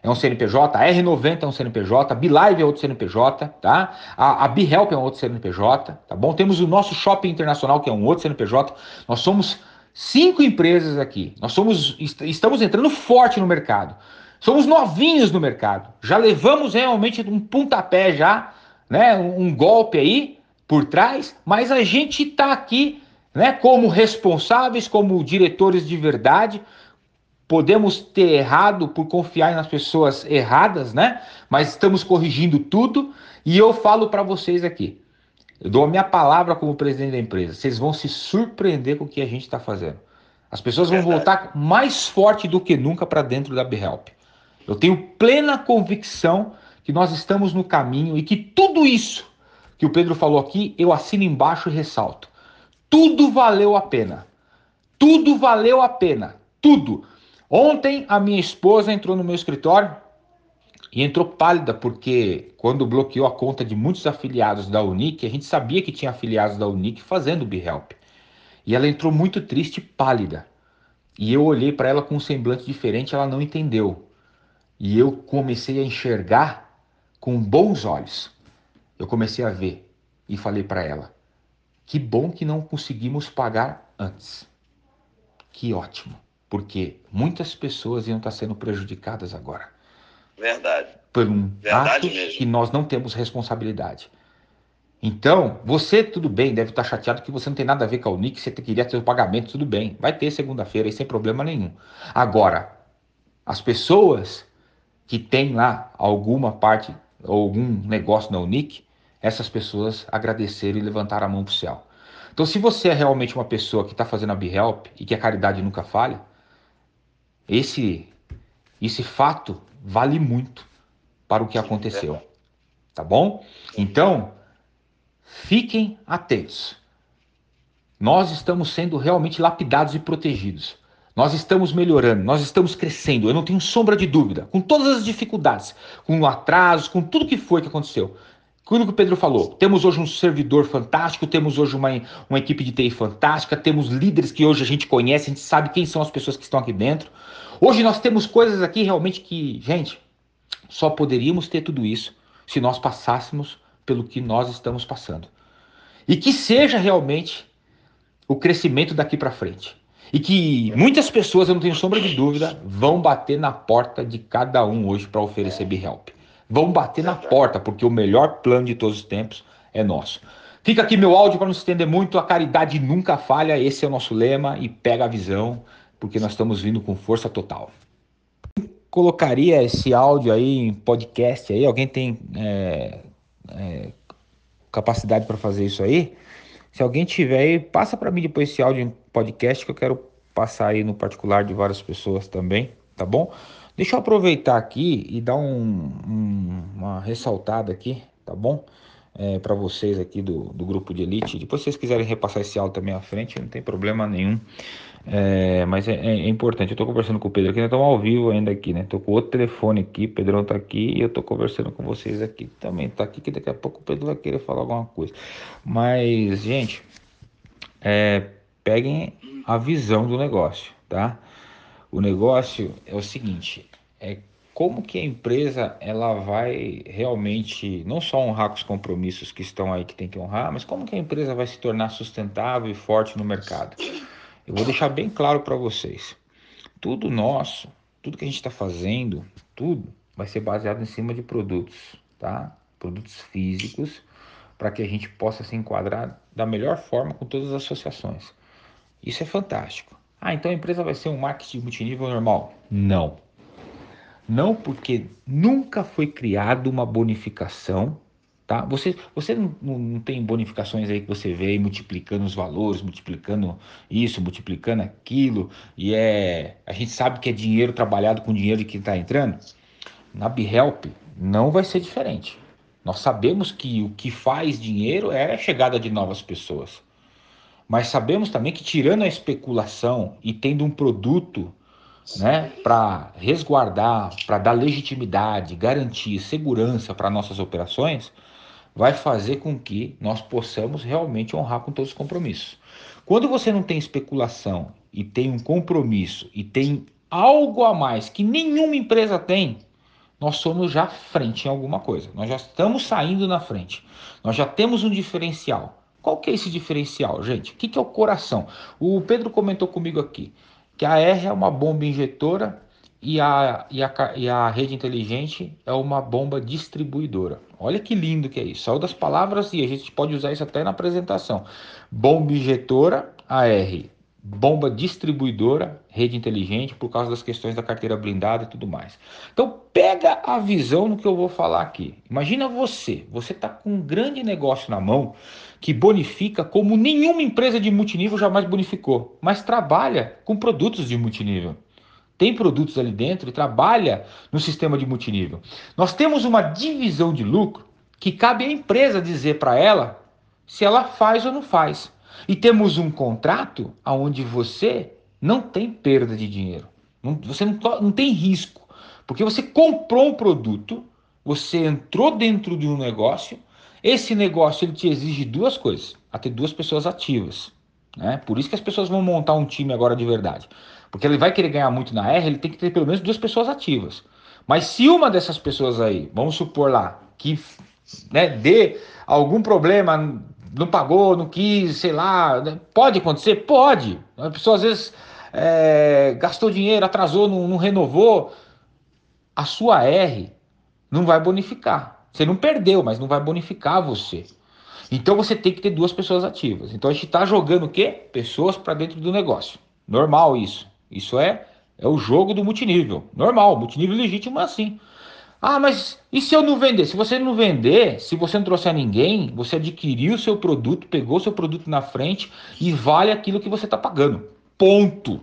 é um CNPJ, a R90 é um CNPJ, a BeLive é outro CNPJ, tá? A, a BeHelp é um outro CNPJ, tá bom? Temos o nosso Shopping Internacional, que é um outro CNPJ. Nós somos cinco empresas aqui. Nós somos, estamos entrando forte no mercado. Somos novinhos no mercado. Já levamos realmente um pontapé já, né? Um, um golpe aí por trás, mas a gente está aqui né, como responsáveis, como diretores de verdade. Podemos ter errado por confiar nas pessoas erradas, né? Mas estamos corrigindo tudo e eu falo para vocês aqui. Eu dou a minha palavra como presidente da empresa. Vocês vão se surpreender com o que a gente está fazendo. As pessoas vão voltar mais forte do que nunca para dentro da BeHelp. Eu tenho plena convicção que nós estamos no caminho e que tudo isso que o Pedro falou aqui, eu assino embaixo e ressalto. Tudo valeu a pena. Tudo valeu a pena. Tudo. Ontem a minha esposa entrou no meu escritório e entrou pálida porque quando bloqueou a conta de muitos afiliados da Unic, a gente sabia que tinha afiliados da Unic fazendo o BeHelp. E ela entrou muito triste, pálida. E eu olhei para ela com um semblante diferente, ela não entendeu. E eu comecei a enxergar com bons olhos. Eu comecei a ver e falei para ela: que bom que não conseguimos pagar antes. Que ótimo, porque muitas pessoas iam estar sendo prejudicadas agora. Verdade. Por um Verdade ato mesmo. que nós não temos responsabilidade. Então, você, tudo bem, deve estar chateado que você não tem nada a ver com a Unic, você queria ter o pagamento, tudo bem. Vai ter segunda-feira aí sem problema nenhum. Agora, as pessoas que têm lá alguma parte, algum negócio na Unic, essas pessoas agradeceram e levantaram a mão para o céu. Então, se você é realmente uma pessoa que está fazendo a BeHelp e que a caridade nunca falha, esse, esse fato vale muito para o que aconteceu. Tá bom? Então, fiquem atentos. Nós estamos sendo realmente lapidados e protegidos. Nós estamos melhorando, nós estamos crescendo, eu não tenho sombra de dúvida, com todas as dificuldades, com atrasos, com tudo que foi que aconteceu. Tudo que o Pedro falou. Temos hoje um servidor fantástico, temos hoje uma, uma equipe de TI fantástica, temos líderes que hoje a gente conhece, a gente sabe quem são as pessoas que estão aqui dentro. Hoje nós temos coisas aqui realmente que, gente, só poderíamos ter tudo isso se nós passássemos pelo que nós estamos passando. E que seja realmente o crescimento daqui para frente. E que muitas pessoas, eu não tenho sombra de dúvida, vão bater na porta de cada um hoje para oferecer B-Help. Vão bater na porta, porque o melhor plano de todos os tempos é nosso. Fica aqui meu áudio para não se estender muito. A caridade nunca falha, esse é o nosso lema. E pega a visão, porque nós estamos vindo com força total. Colocaria esse áudio aí em podcast aí? Alguém tem é, é, capacidade para fazer isso aí? Se alguém tiver aí, passa para mim depois esse áudio em podcast que eu quero passar aí no particular de várias pessoas também, tá bom? Deixa eu aproveitar aqui e dar um, um, uma ressaltada aqui, tá bom? É, para vocês aqui do, do grupo de elite. Depois, se vocês quiserem repassar esse áudio também à frente, não tem problema nenhum. É, mas é, é, é, importante. Eu estou conversando com o Pedro aqui, nós estamos ao vivo ainda aqui, né? Estou com outro telefone aqui, Pedrão está aqui e eu estou conversando com vocês aqui. Também está aqui, que daqui a pouco o Pedro vai querer falar alguma coisa. Mas, gente, é, peguem a visão do negócio, tá? O negócio é o seguinte, é como que a empresa ela vai realmente não só honrar com os compromissos que estão aí que tem que honrar, mas como que a empresa vai se tornar sustentável e forte no mercado. Eu vou deixar bem claro para vocês. Tudo nosso, tudo que a gente está fazendo, tudo vai ser baseado em cima de produtos, tá? Produtos físicos, para que a gente possa se enquadrar da melhor forma com todas as associações. Isso é fantástico. Ah, então a empresa vai ser um marketing multinível normal? Não. Não porque nunca foi criada uma bonificação, tá? Você, você não, não, tem bonificações aí que você vê aí multiplicando os valores, multiplicando isso, multiplicando aquilo, e é, a gente sabe que é dinheiro trabalhado com dinheiro de quem está entrando. Na BeHelp não vai ser diferente. Nós sabemos que o que faz dinheiro é a chegada de novas pessoas. Mas sabemos também que tirando a especulação e tendo um produto né, para resguardar, para dar legitimidade, garantir segurança para nossas operações, vai fazer com que nós possamos realmente honrar com todos os compromissos. Quando você não tem especulação e tem um compromisso e tem algo a mais que nenhuma empresa tem, nós somos já frente em alguma coisa. Nós já estamos saindo na frente. Nós já temos um diferencial. Qual que é esse diferencial, gente? O que, que é o coração? O Pedro comentou comigo aqui que a R é uma bomba injetora e a, e a, e a rede inteligente é uma bomba distribuidora. Olha que lindo que é isso. Saiu das palavras e a gente pode usar isso até na apresentação. Bomba injetora, AR. Bomba distribuidora, rede inteligente, por causa das questões da carteira blindada e tudo mais. Então, pega a visão no que eu vou falar aqui. Imagina você, você está com um grande negócio na mão que bonifica como nenhuma empresa de multinível jamais bonificou, mas trabalha com produtos de multinível tem produtos ali dentro e trabalha no sistema de multinível. Nós temos uma divisão de lucro que cabe à empresa dizer para ela se ela faz ou não faz. E temos um contrato onde você não tem perda de dinheiro, você não, não tem risco, porque você comprou um produto, você entrou dentro de um negócio, esse negócio ele te exige duas coisas, a ter duas pessoas ativas. Né? Por isso que as pessoas vão montar um time agora de verdade. Porque ele vai querer ganhar muito na R, ele tem que ter pelo menos duas pessoas ativas. Mas se uma dessas pessoas aí, vamos supor lá, que né, dê algum problema, não pagou, não quis, sei lá, né, pode acontecer? Pode. A pessoa às vezes é, gastou dinheiro, atrasou, não, não renovou. A sua R não vai bonificar. Você não perdeu, mas não vai bonificar você. Então você tem que ter duas pessoas ativas. Então a gente está jogando o quê? Pessoas para dentro do negócio. Normal isso. Isso é, é o jogo do multinível. Normal, multinível legítimo é assim. Ah, mas e se eu não vender? Se você não vender, se você não trouxer ninguém, você adquiriu o seu produto, pegou o seu produto na frente e vale aquilo que você está pagando. Ponto.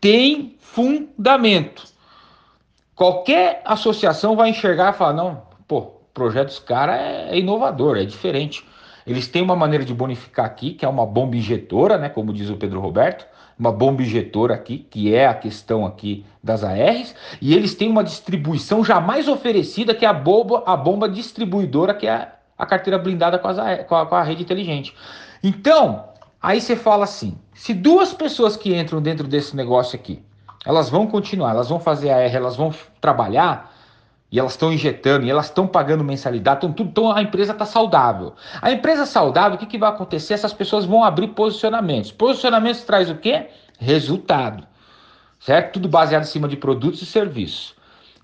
Tem fundamento. Qualquer associação vai enxergar e falar: não, pô, projeto dos caras é, é inovador, é diferente. Eles têm uma maneira de bonificar aqui, que é uma bomba injetora, né, como diz o Pedro Roberto uma bomba injetora aqui, que é a questão aqui das ARs, e eles têm uma distribuição jamais oferecida, que é a bomba, a bomba distribuidora, que é a, carteira blindada com, as, com, a, com a rede inteligente. Então, aí você fala assim: se duas pessoas que entram dentro desse negócio aqui, elas vão continuar, elas vão fazer AR, elas vão trabalhar, e elas estão injetando, e elas estão pagando mensalidade, então, tudo, então a empresa está saudável. A empresa saudável, o que, que vai acontecer? Essas pessoas vão abrir posicionamentos. Posicionamentos traz o quê? Resultado. Certo? Tudo baseado em cima de produtos e serviços.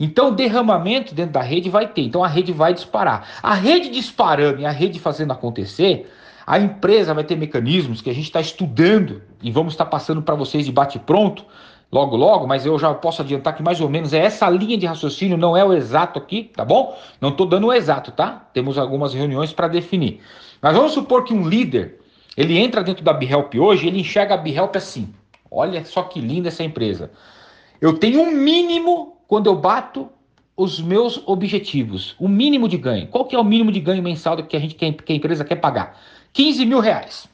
Então, derramamento dentro da rede vai ter. Então, a rede vai disparar. A rede disparando e a rede fazendo acontecer, a empresa vai ter mecanismos que a gente está estudando e vamos estar tá passando para vocês de bate-pronto logo logo, mas eu já posso adiantar que mais ou menos é essa linha de raciocínio, não é o exato aqui, tá bom? Não estou dando o exato, tá? Temos algumas reuniões para definir. Mas vamos supor que um líder Ele entra dentro da BeHelp hoje, ele enxerga a BeHelp assim. Olha só que linda essa empresa. Eu tenho um mínimo quando eu bato os meus objetivos, o mínimo de ganho. Qual que é o mínimo de ganho mensal que a gente que a empresa quer pagar? 15 mil reais.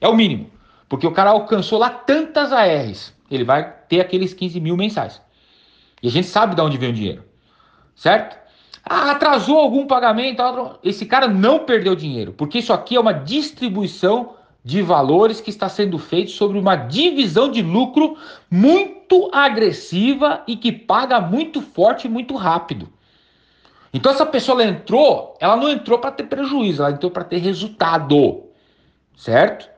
É o mínimo. Porque o cara alcançou lá tantas ARs. Ele vai ter aqueles 15 mil mensais. E a gente sabe de onde vem o dinheiro. Certo? Ah, atrasou algum pagamento, esse cara não perdeu dinheiro, porque isso aqui é uma distribuição de valores que está sendo feito sobre uma divisão de lucro muito agressiva e que paga muito forte e muito rápido. Então essa pessoa ela entrou, ela não entrou para ter prejuízo, ela entrou para ter resultado, certo?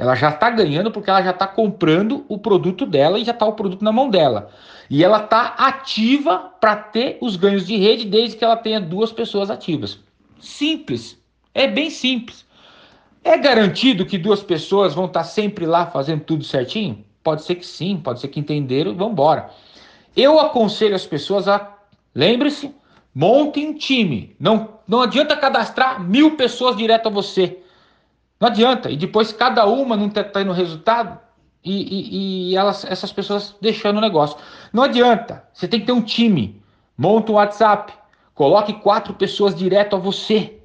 Ela já está ganhando porque ela já está comprando o produto dela e já está o produto na mão dela. E ela está ativa para ter os ganhos de rede desde que ela tenha duas pessoas ativas. Simples. É bem simples. É garantido que duas pessoas vão estar tá sempre lá fazendo tudo certinho? Pode ser que sim, pode ser que entenderam e vão embora. Eu aconselho as pessoas a, lembre-se, montem um time. Não, não adianta cadastrar mil pessoas direto a você. Não adianta. E depois cada uma não está tendo resultado e, e, e, elas, essas pessoas deixando o negócio. Não adianta. Você tem que ter um time. Monta um WhatsApp. Coloque quatro pessoas direto a você.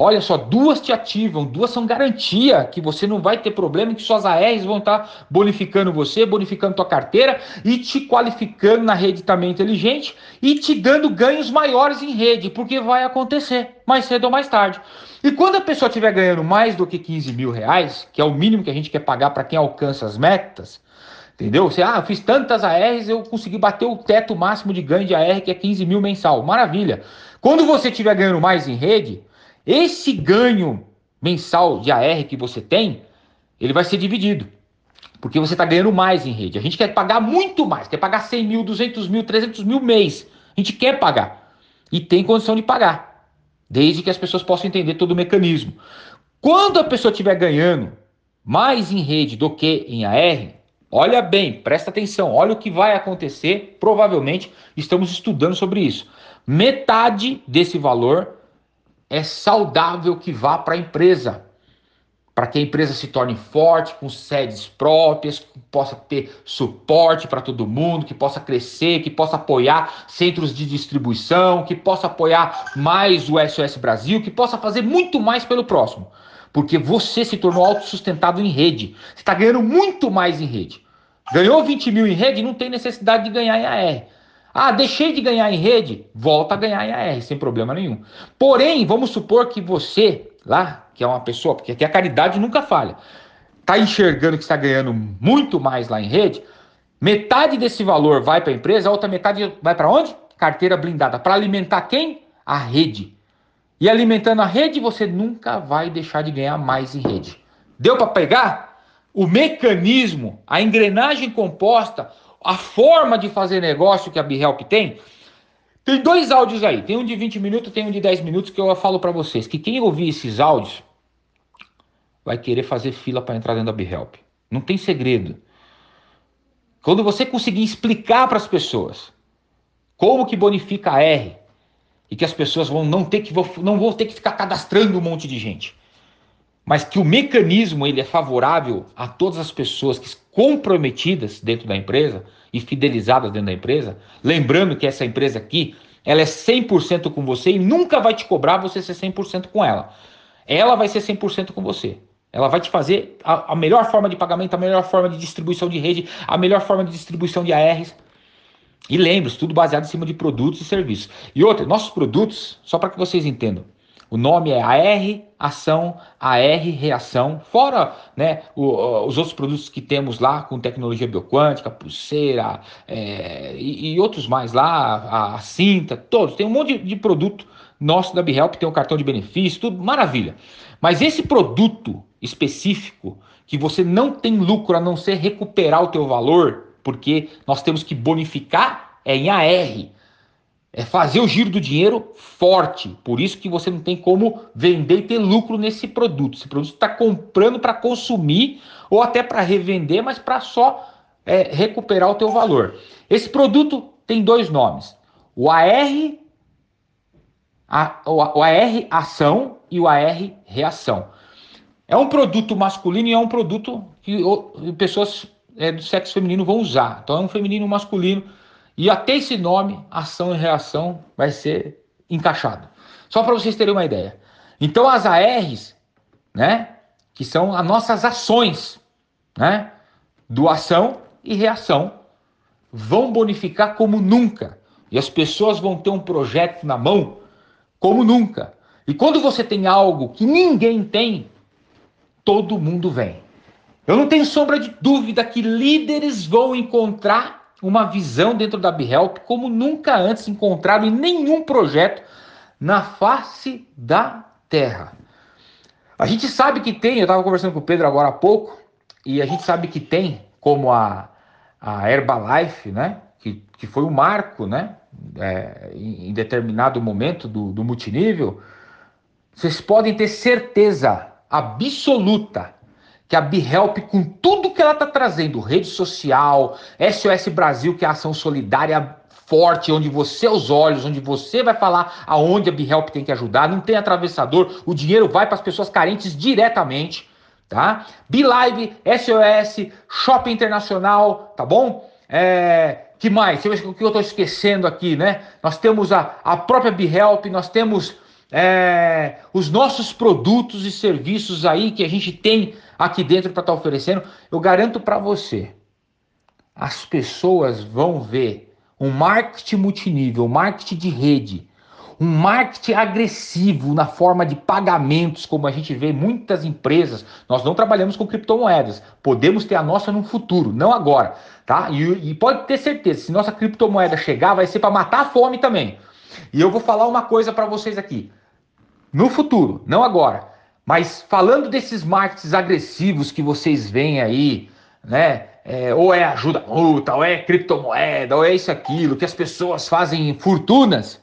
Olha só, duas te ativam, duas são garantia que você não vai ter problema, que suas ARs vão estar bonificando você, bonificando tua carteira e te qualificando na rede também inteligente e te dando ganhos maiores em rede, porque vai acontecer mais cedo ou mais tarde. E quando a pessoa estiver ganhando mais do que 15 mil reais, que é o mínimo que a gente quer pagar para quem alcança as metas, entendeu? Você, ah, eu fiz tantas ARs, eu consegui bater o teto máximo de ganho de AR, que é 15 mil mensal. Maravilha. Quando você estiver ganhando mais em rede, esse ganho mensal de AR que você tem, ele vai ser dividido. Porque você está ganhando mais em rede. A gente quer pagar muito mais, quer pagar 100 mil, 200 mil, 300 mil mês. A gente quer pagar. E tem condição de pagar. Desde que as pessoas possam entender todo o mecanismo. Quando a pessoa estiver ganhando mais em rede do que em AR, olha bem, presta atenção, olha o que vai acontecer. Provavelmente estamos estudando sobre isso. Metade desse valor é saudável que vá para a empresa, para que a empresa se torne forte, com sedes próprias, que possa ter suporte para todo mundo, que possa crescer, que possa apoiar centros de distribuição, que possa apoiar mais o SOS Brasil, que possa fazer muito mais pelo próximo. Porque você se tornou autossustentado em rede. Você está ganhando muito mais em rede. Ganhou 20 mil em rede, não tem necessidade de ganhar em AR. Ah, deixei de ganhar em rede, volta a ganhar em AR, sem problema nenhum. Porém, vamos supor que você, lá, que é uma pessoa, porque aqui a caridade nunca falha, está enxergando que está ganhando muito mais lá em rede, metade desse valor vai para a empresa, a outra metade vai para onde? Carteira blindada. Para alimentar quem? A rede. E alimentando a rede, você nunca vai deixar de ganhar mais em rede. Deu para pegar? O mecanismo, a engrenagem composta, a forma de fazer negócio que a BeHelp tem, tem dois áudios aí. Tem um de 20 minutos, tem um de 10 minutos que eu falo para vocês que quem ouvir esses áudios vai querer fazer fila para entrar dentro da BeHelp. Não tem segredo. Quando você conseguir explicar para as pessoas como que bonifica a R e que as pessoas vão não ter que não vão ter que ficar cadastrando um monte de gente mas que o mecanismo ele é favorável a todas as pessoas que comprometidas dentro da empresa e fidelizadas dentro da empresa, lembrando que essa empresa aqui, ela é 100% com você e nunca vai te cobrar você ser 100% com ela. Ela vai ser 100% com você. Ela vai te fazer a, a, melhor forma de pagamento, a melhor forma de distribuição de rede, a melhor forma de distribuição de ARs. E lembre-se, tudo baseado em cima de produtos e serviços. E outra, nossos produtos, só para que vocês entendam, o nome é AR Ação, AR Reação, fora né, o, os outros produtos que temos lá com tecnologia bioquântica, pulseira é, e, e, outros mais lá, a, a, cinta, todos. Tem um monte de, de produto nosso da BeHelp, tem um cartão de benefício, tudo maravilha. Mas esse produto específico, que você não tem lucro a não ser recuperar o teu valor, porque nós temos que bonificar, é em AR é fazer o giro do dinheiro forte. Por isso que você não tem como vender e ter lucro nesse produto. Esse produto está comprando para consumir ou até para revender, mas para só é, recuperar o teu valor. Esse produto tem dois nomes: o AR, a, o AR ação e o AR reação. É um produto masculino e é um produto que pessoas é, do sexo feminino vão usar. Então é um feminino um masculino. E até esse nome, ação e reação, vai ser encaixado. Só para vocês terem uma ideia. Então as ARs, né, que são as nossas ações, né, doação e reação, vão bonificar como nunca. E as pessoas vão ter um projeto na mão como nunca. E quando você tem algo que ninguém tem, todo mundo vem. Eu não tenho sombra de dúvida que líderes vão encontrar uma visão dentro da BeHelp como nunca antes encontraram em nenhum projeto na face da Terra. A gente sabe que tem, eu estava conversando com o Pedro agora há pouco, e a gente sabe que tem, como a, a Herbalife, né? Que, que foi um marco, né? É, em, em, determinado momento do, do multinível, vocês podem ter certeza absoluta que a BeHelp, com tudo que ela está trazendo, rede social, SOS Brasil, que é a ação solidária forte, onde você é os olhos, onde você vai falar aonde a BeHelp tem que ajudar, não tem atravessador, o dinheiro vai para as pessoas carentes diretamente, tá? BeLive, SOS, Shopping Internacional, tá bom? É, que mais? O que eu estou esquecendo aqui, né? Nós temos a, a própria BeHelp, nós temos é, os nossos produtos e serviços aí que a gente tem aqui dentro para estar tá oferecendo, eu garanto para você, as pessoas vão ver um marketing multinível, um marketing de rede, um marketing agressivo na forma de pagamentos, como a gente vê muitas empresas. Nós não trabalhamos com criptomoedas, podemos ter a nossa no futuro, não agora, tá? E, e pode ter certeza, se nossa criptomoeda chegar, vai ser para matar a fome também. E eu vou falar uma coisa para vocês aqui no futuro, não agora. Mas falando desses markets agressivos que vocês veem aí, né? É, ou é ajuda multa, ou é criptomoeda, ou é isso aquilo, que as pessoas fazem fortunas.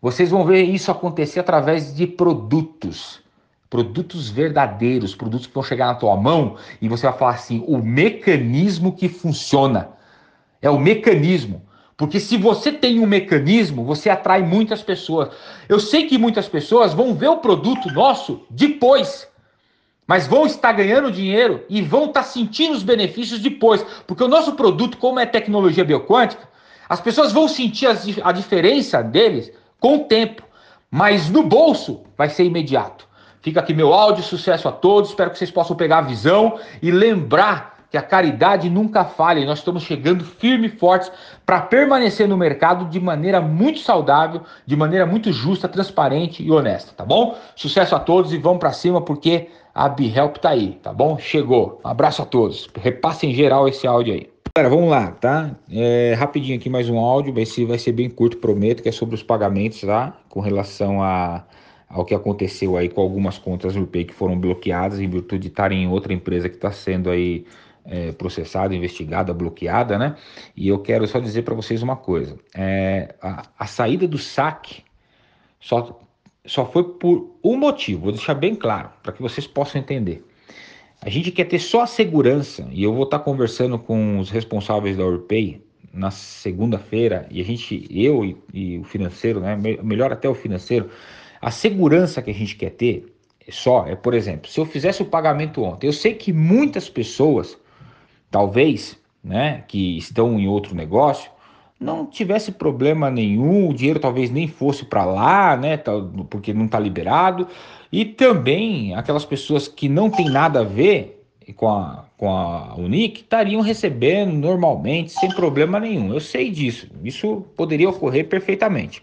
Vocês vão ver isso acontecer através de produtos. Produtos verdadeiros, produtos que vão chegar na tua mão e você vai falar assim: o mecanismo que funciona. É o mecanismo. Porque se você tem um mecanismo, você atrai muitas pessoas. Eu sei que muitas pessoas vão ver o produto nosso depois, mas vão estar ganhando dinheiro e vão estar sentindo os benefícios depois. Porque o nosso produto, como é tecnologia bioquântica, as pessoas vão sentir a diferença deles com o tempo, mas no bolso vai ser imediato. Fica aqui meu áudio, sucesso a todos, espero que vocês possam pegar a visão e lembrar que a caridade nunca falha e nós estamos chegando firme e fortes para permanecer no mercado de maneira muito saudável, de maneira muito justa, transparente e honesta, tá bom? Sucesso a todos e vamos para cima porque a BeHelp tá aí, tá bom? Chegou. Um abraço a todos. Repassem geral esse áudio aí. Galera, vamos lá, tá? É, rapidinho aqui mais um áudio, esse vai ser bem curto, prometo, que é sobre os pagamentos, tá? Com relação a ao que aconteceu aí com algumas contas do Pay que foram bloqueadas em virtude de estarem em outra empresa que está sendo aí é, processada, investigada, bloqueada, né? E eu quero só dizer para vocês uma coisa: é, a, a, saída do saque só, só foi por um motivo, vou deixar bem claro, para que vocês possam entender. A gente quer ter só a segurança, e eu vou estar tá conversando com os responsáveis da Urpay na segunda-feira, e a gente, eu e, e o financeiro, né? Melhor até o financeiro, a segurança que a gente quer ter só é, por exemplo, se eu fizesse o pagamento ontem, eu sei que muitas pessoas talvez, né, que estão em outro negócio, não tivesse problema nenhum, o dinheiro talvez nem fosse para lá, né, porque não está liberado, e também aquelas pessoas que não tem nada a ver com a, com a Unic estariam recebendo normalmente, sem problema nenhum. Eu sei disso, isso poderia ocorrer perfeitamente.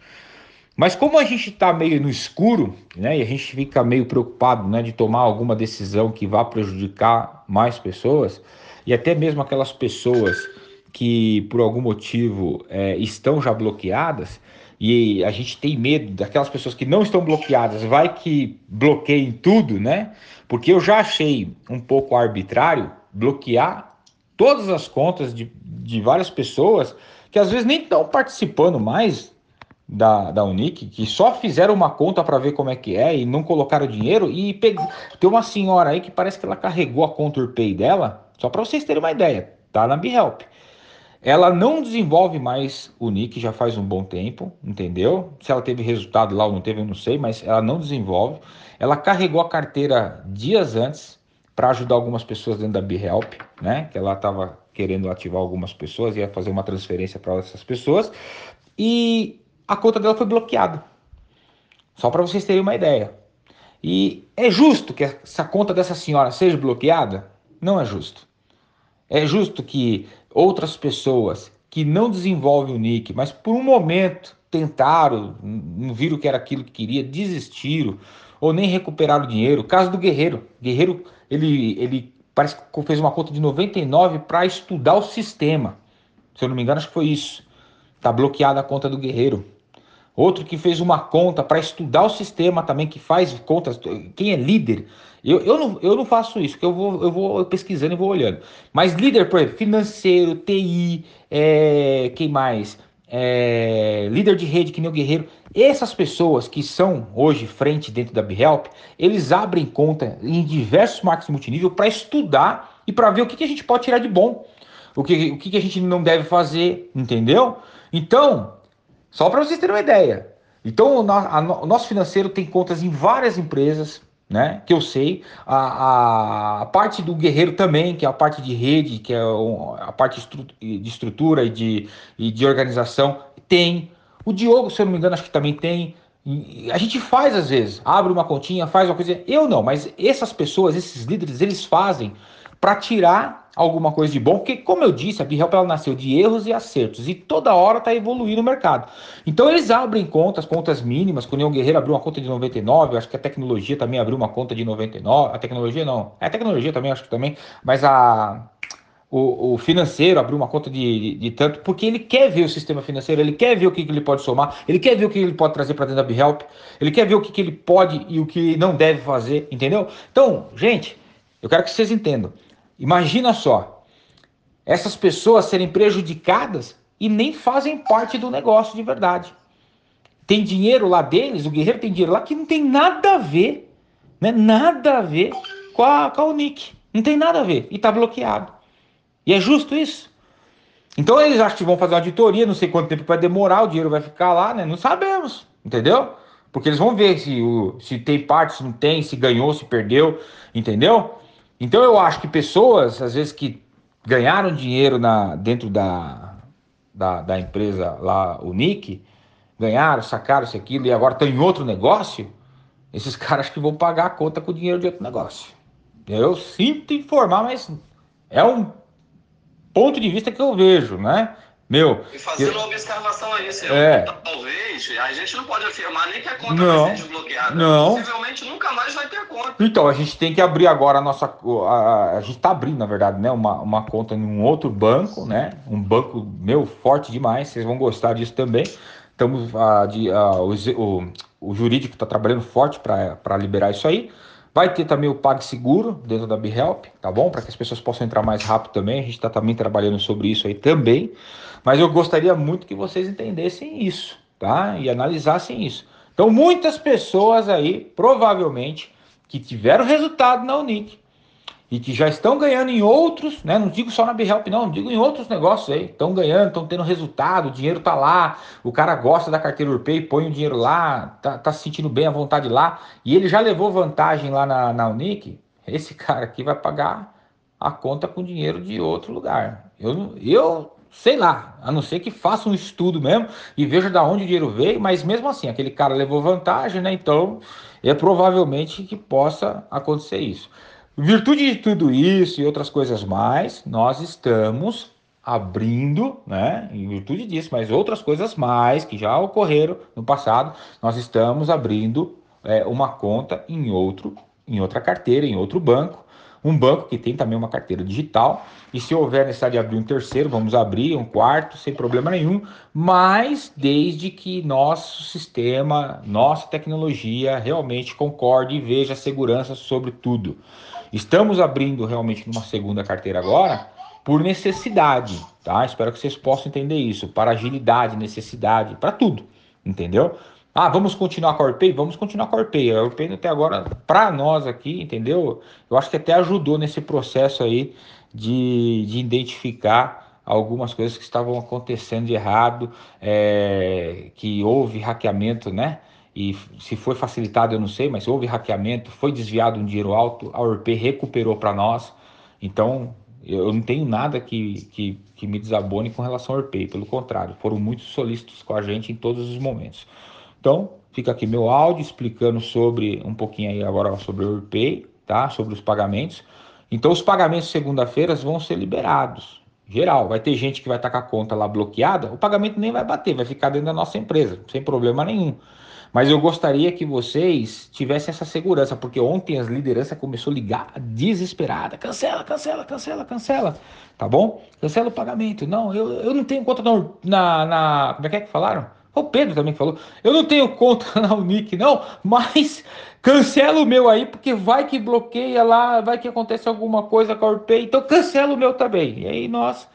Mas como a gente está meio no escuro, né, e a gente fica meio preocupado, né, de tomar alguma decisão que vá prejudicar mais pessoas, e até mesmo aquelas pessoas que por algum motivo é, estão já bloqueadas e a gente tem medo daquelas pessoas que não estão bloqueadas, vai que bloqueiem tudo, né? Porque eu já achei um pouco arbitrário bloquear todas as contas de, de várias pessoas que às vezes nem estão participando mais da, da Unic, que só fizeram uma conta para ver como é que é e não colocaram dinheiro. E tem uma senhora aí que parece que ela carregou a conta Urpay dela só para vocês terem uma ideia, tá na BeHelp. Ela não desenvolve mais o nick já faz um bom tempo, entendeu? Se ela teve resultado lá ou não teve, eu não sei, mas ela não desenvolve. Ela carregou a carteira dias antes para ajudar algumas pessoas dentro da BeHelp, né? Que ela estava querendo ativar algumas pessoas, ia fazer uma transferência para essas pessoas. E a conta dela foi bloqueada. Só para vocês terem uma ideia. E é justo que essa conta dessa senhora seja bloqueada? Não é justo. É justo que outras pessoas que não desenvolvem o nick, mas por um momento tentaram, não viram que era aquilo que queria, desistiram ou nem recuperaram o dinheiro. Caso do Guerreiro. Guerreiro, ele, ele parece que fez uma conta de 99 para estudar o sistema. Se eu não me engano, acho que foi isso. Tá bloqueada a conta do Guerreiro. Outro que fez uma conta para estudar o sistema também, que faz contas. Quem é líder? Eu, eu, não, eu não faço isso, que eu vou, eu vou pesquisando e vou olhando. Mas líder, por exemplo, financeiro, TI, é, quem mais? É, líder de rede, que nem o Guerreiro. Essas pessoas que são hoje frente dentro da BeHelp, eles abrem conta em diversos marcos multinível para estudar e para ver o que, que a gente pode tirar de bom. O que, o que, que a gente não deve fazer, entendeu? Então, só para vocês terem uma ideia. Então, o, nosso financeiro tem contas em várias empresas, né? Que eu sei. A, a, parte do guerreiro também, que é a parte de rede, que é a parte de estrutura e de, e de organização, tem. O Diogo, se eu não me engano, acho que também tem. A gente faz às vezes, abre uma continha, faz uma coisa. Eu não, mas essas pessoas, esses líderes, eles fazem para tirar alguma coisa de bom, porque como eu disse, a BeHelp ela nasceu de erros e acertos e toda hora está evoluindo o mercado. Então eles abrem contas, contas mínimas, quando o Neon Guerreiro abriu uma conta de 99, acho que a tecnologia também abriu uma conta de 99, a tecnologia não, é a tecnologia também, acho que também, mas a o, o, financeiro abriu uma conta de, de, de, tanto, porque ele quer ver o sistema financeiro, ele quer ver o que, que ele pode somar, ele quer ver o que ele pode trazer para dentro da BeHelp, ele quer ver o que, que ele pode e o que não deve fazer, entendeu? Então, gente, eu quero que vocês entendam. Imagina só, essas pessoas serem prejudicadas e nem fazem parte do negócio de verdade. Tem dinheiro lá deles, o guerreiro tem dinheiro lá que não tem nada a ver, né? Nada a ver com a, com a. Não tem nada a ver. E está bloqueado. E é justo isso? Então eles acham que vão fazer uma auditoria, não sei quanto tempo vai demorar, o dinheiro vai ficar lá, né? Não sabemos, entendeu? Porque eles vão ver se, o, se tem parte, se não tem, se ganhou, se perdeu, entendeu? Então eu acho que pessoas, às vezes, que ganharam dinheiro na, dentro da, da, da empresa lá, o Nick, ganharam, sacaram isso aquilo e agora estão em outro negócio, esses *laughs* caras que vão pagar a conta com o dinheiro de outro negócio. Eu sinto informar, mas é um ponto de vista que eu vejo, né? Meu. E fazendo uma observação a isso, é. talvez, a gente não pode afirmar nem que a conta não, vai ser desbloqueada. Não. Possivelmente nunca mais vai ter conta. Então, a gente tem que abrir agora a nossa. A, a gente está abrindo, na verdade, né? Uma, uma conta em um outro banco, né? Um banco, meu, forte demais. Vocês vão gostar disso também. Estamos. A, de, a, o, o, o jurídico está trabalhando forte para liberar isso aí. Vai ter também o PagSeguro dentro da BeHelp, tá bom? Para que as pessoas possam entrar mais rápido também. A gente está também trabalhando sobre isso aí também. Mas eu gostaria muito que vocês entendessem isso, tá? E analisassem isso. Então, muitas pessoas aí, provavelmente, que tiveram resultado na Unic e que já estão ganhando em outros, né? Não digo só na BeHelp, não, digo em outros negócios aí. Estão ganhando, estão tendo resultado, o dinheiro tá lá, o cara gosta da carteira Urpay, põe o dinheiro lá, tá, tá se sentindo bem à vontade lá, e ele já levou vantagem lá na, na Unic, esse *laughs* cara aqui vai pagar a conta com dinheiro de outro lugar. Eu, eu sei lá, a não ser que faça um estudo mesmo e veja da onde o dinheiro veio, mas mesmo assim, aquele cara levou vantagem, né? Então, é provavelmente que possa acontecer isso. Virtude de tudo isso e outras coisas mais, nós estamos abrindo, né? Em virtude disso, mas outras coisas mais que já ocorreram no passado, nós estamos abrindo é, uma conta em outro, em outra carteira, em outro banco, um banco que tem também uma carteira digital. E se houver necessidade de abrir um terceiro, vamos abrir um quarto, sem problema nenhum, mas desde que nosso sistema, nossa tecnologia realmente concorde e veja segurança sobre tudo. Estamos abrindo realmente numa segunda carteira agora por necessidade, tá? Espero que vocês possam entender isso, para agilidade, necessidade, para tudo, entendeu? Ah, vamos continuar com a Orpay? Vamos continuar com a Orpay. A Orpay até agora, para nós aqui, entendeu? Eu acho que até ajudou nesse processo aí de, de identificar algumas coisas que estavam acontecendo de errado, é, que houve hackeamento, né? E se foi facilitado, eu não sei, mas houve hackeamento, foi desviado um dinheiro alto, a URP recuperou para nós. Então, eu não tenho nada que, que, que me desabone com relação ao URP, pelo contrário, foram muito solícitos com a gente em todos os momentos. Então, fica aqui meu áudio explicando sobre um pouquinho aí agora sobre o URP, tá? Sobre os pagamentos. Então, os pagamentos segunda-feira vão ser liberados geral. Vai ter gente que vai estar com a conta lá bloqueada, o pagamento nem vai bater, vai ficar dentro da nossa empresa, sem problema nenhum. Mas eu gostaria que vocês tivessem essa segurança, porque ontem as lideranças começou a ligar desesperada. Cancela, cancela, cancela, cancela. Tá bom? Cancela o pagamento. Não, eu, eu não tenho conta na, na, na Como é que é que falaram? O Pedro também falou. Eu não tenho conta *laughs* na Unic, não, mas cancela o meu aí, porque vai que bloqueia lá, vai que acontece alguma coisa com a Urpay, então cancela o meu também. E aí nós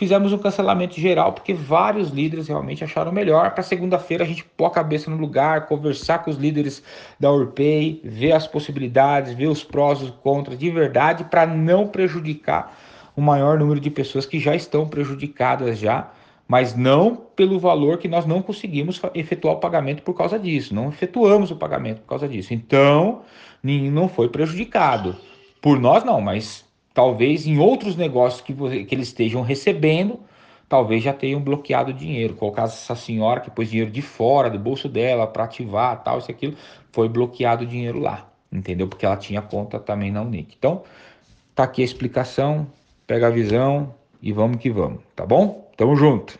fizemos um cancelamento geral, porque vários líderes realmente acharam melhor. Para segunda-feira a gente pôr a cabeça no lugar, conversar com os líderes da Urpay, ver as possibilidades, ver os prós e os contras de verdade, para não prejudicar o maior número de pessoas que já estão prejudicadas já mas não pelo valor que nós não conseguimos efetuar o pagamento por causa disso, não efetuamos o pagamento por causa disso. Então, não foi prejudicado. Por nós não, mas talvez em outros negócios que, que eles estejam recebendo, talvez já tenham bloqueado o dinheiro. Colocar essa senhora que pôs dinheiro de fora do bolso dela para ativar, tal, isso aquilo, foi bloqueado o dinheiro lá, entendeu? Porque ela tinha conta também na Unic. Então, tá aqui a explicação, pega a visão e vamos que vamos, tá bom? Tamo junto.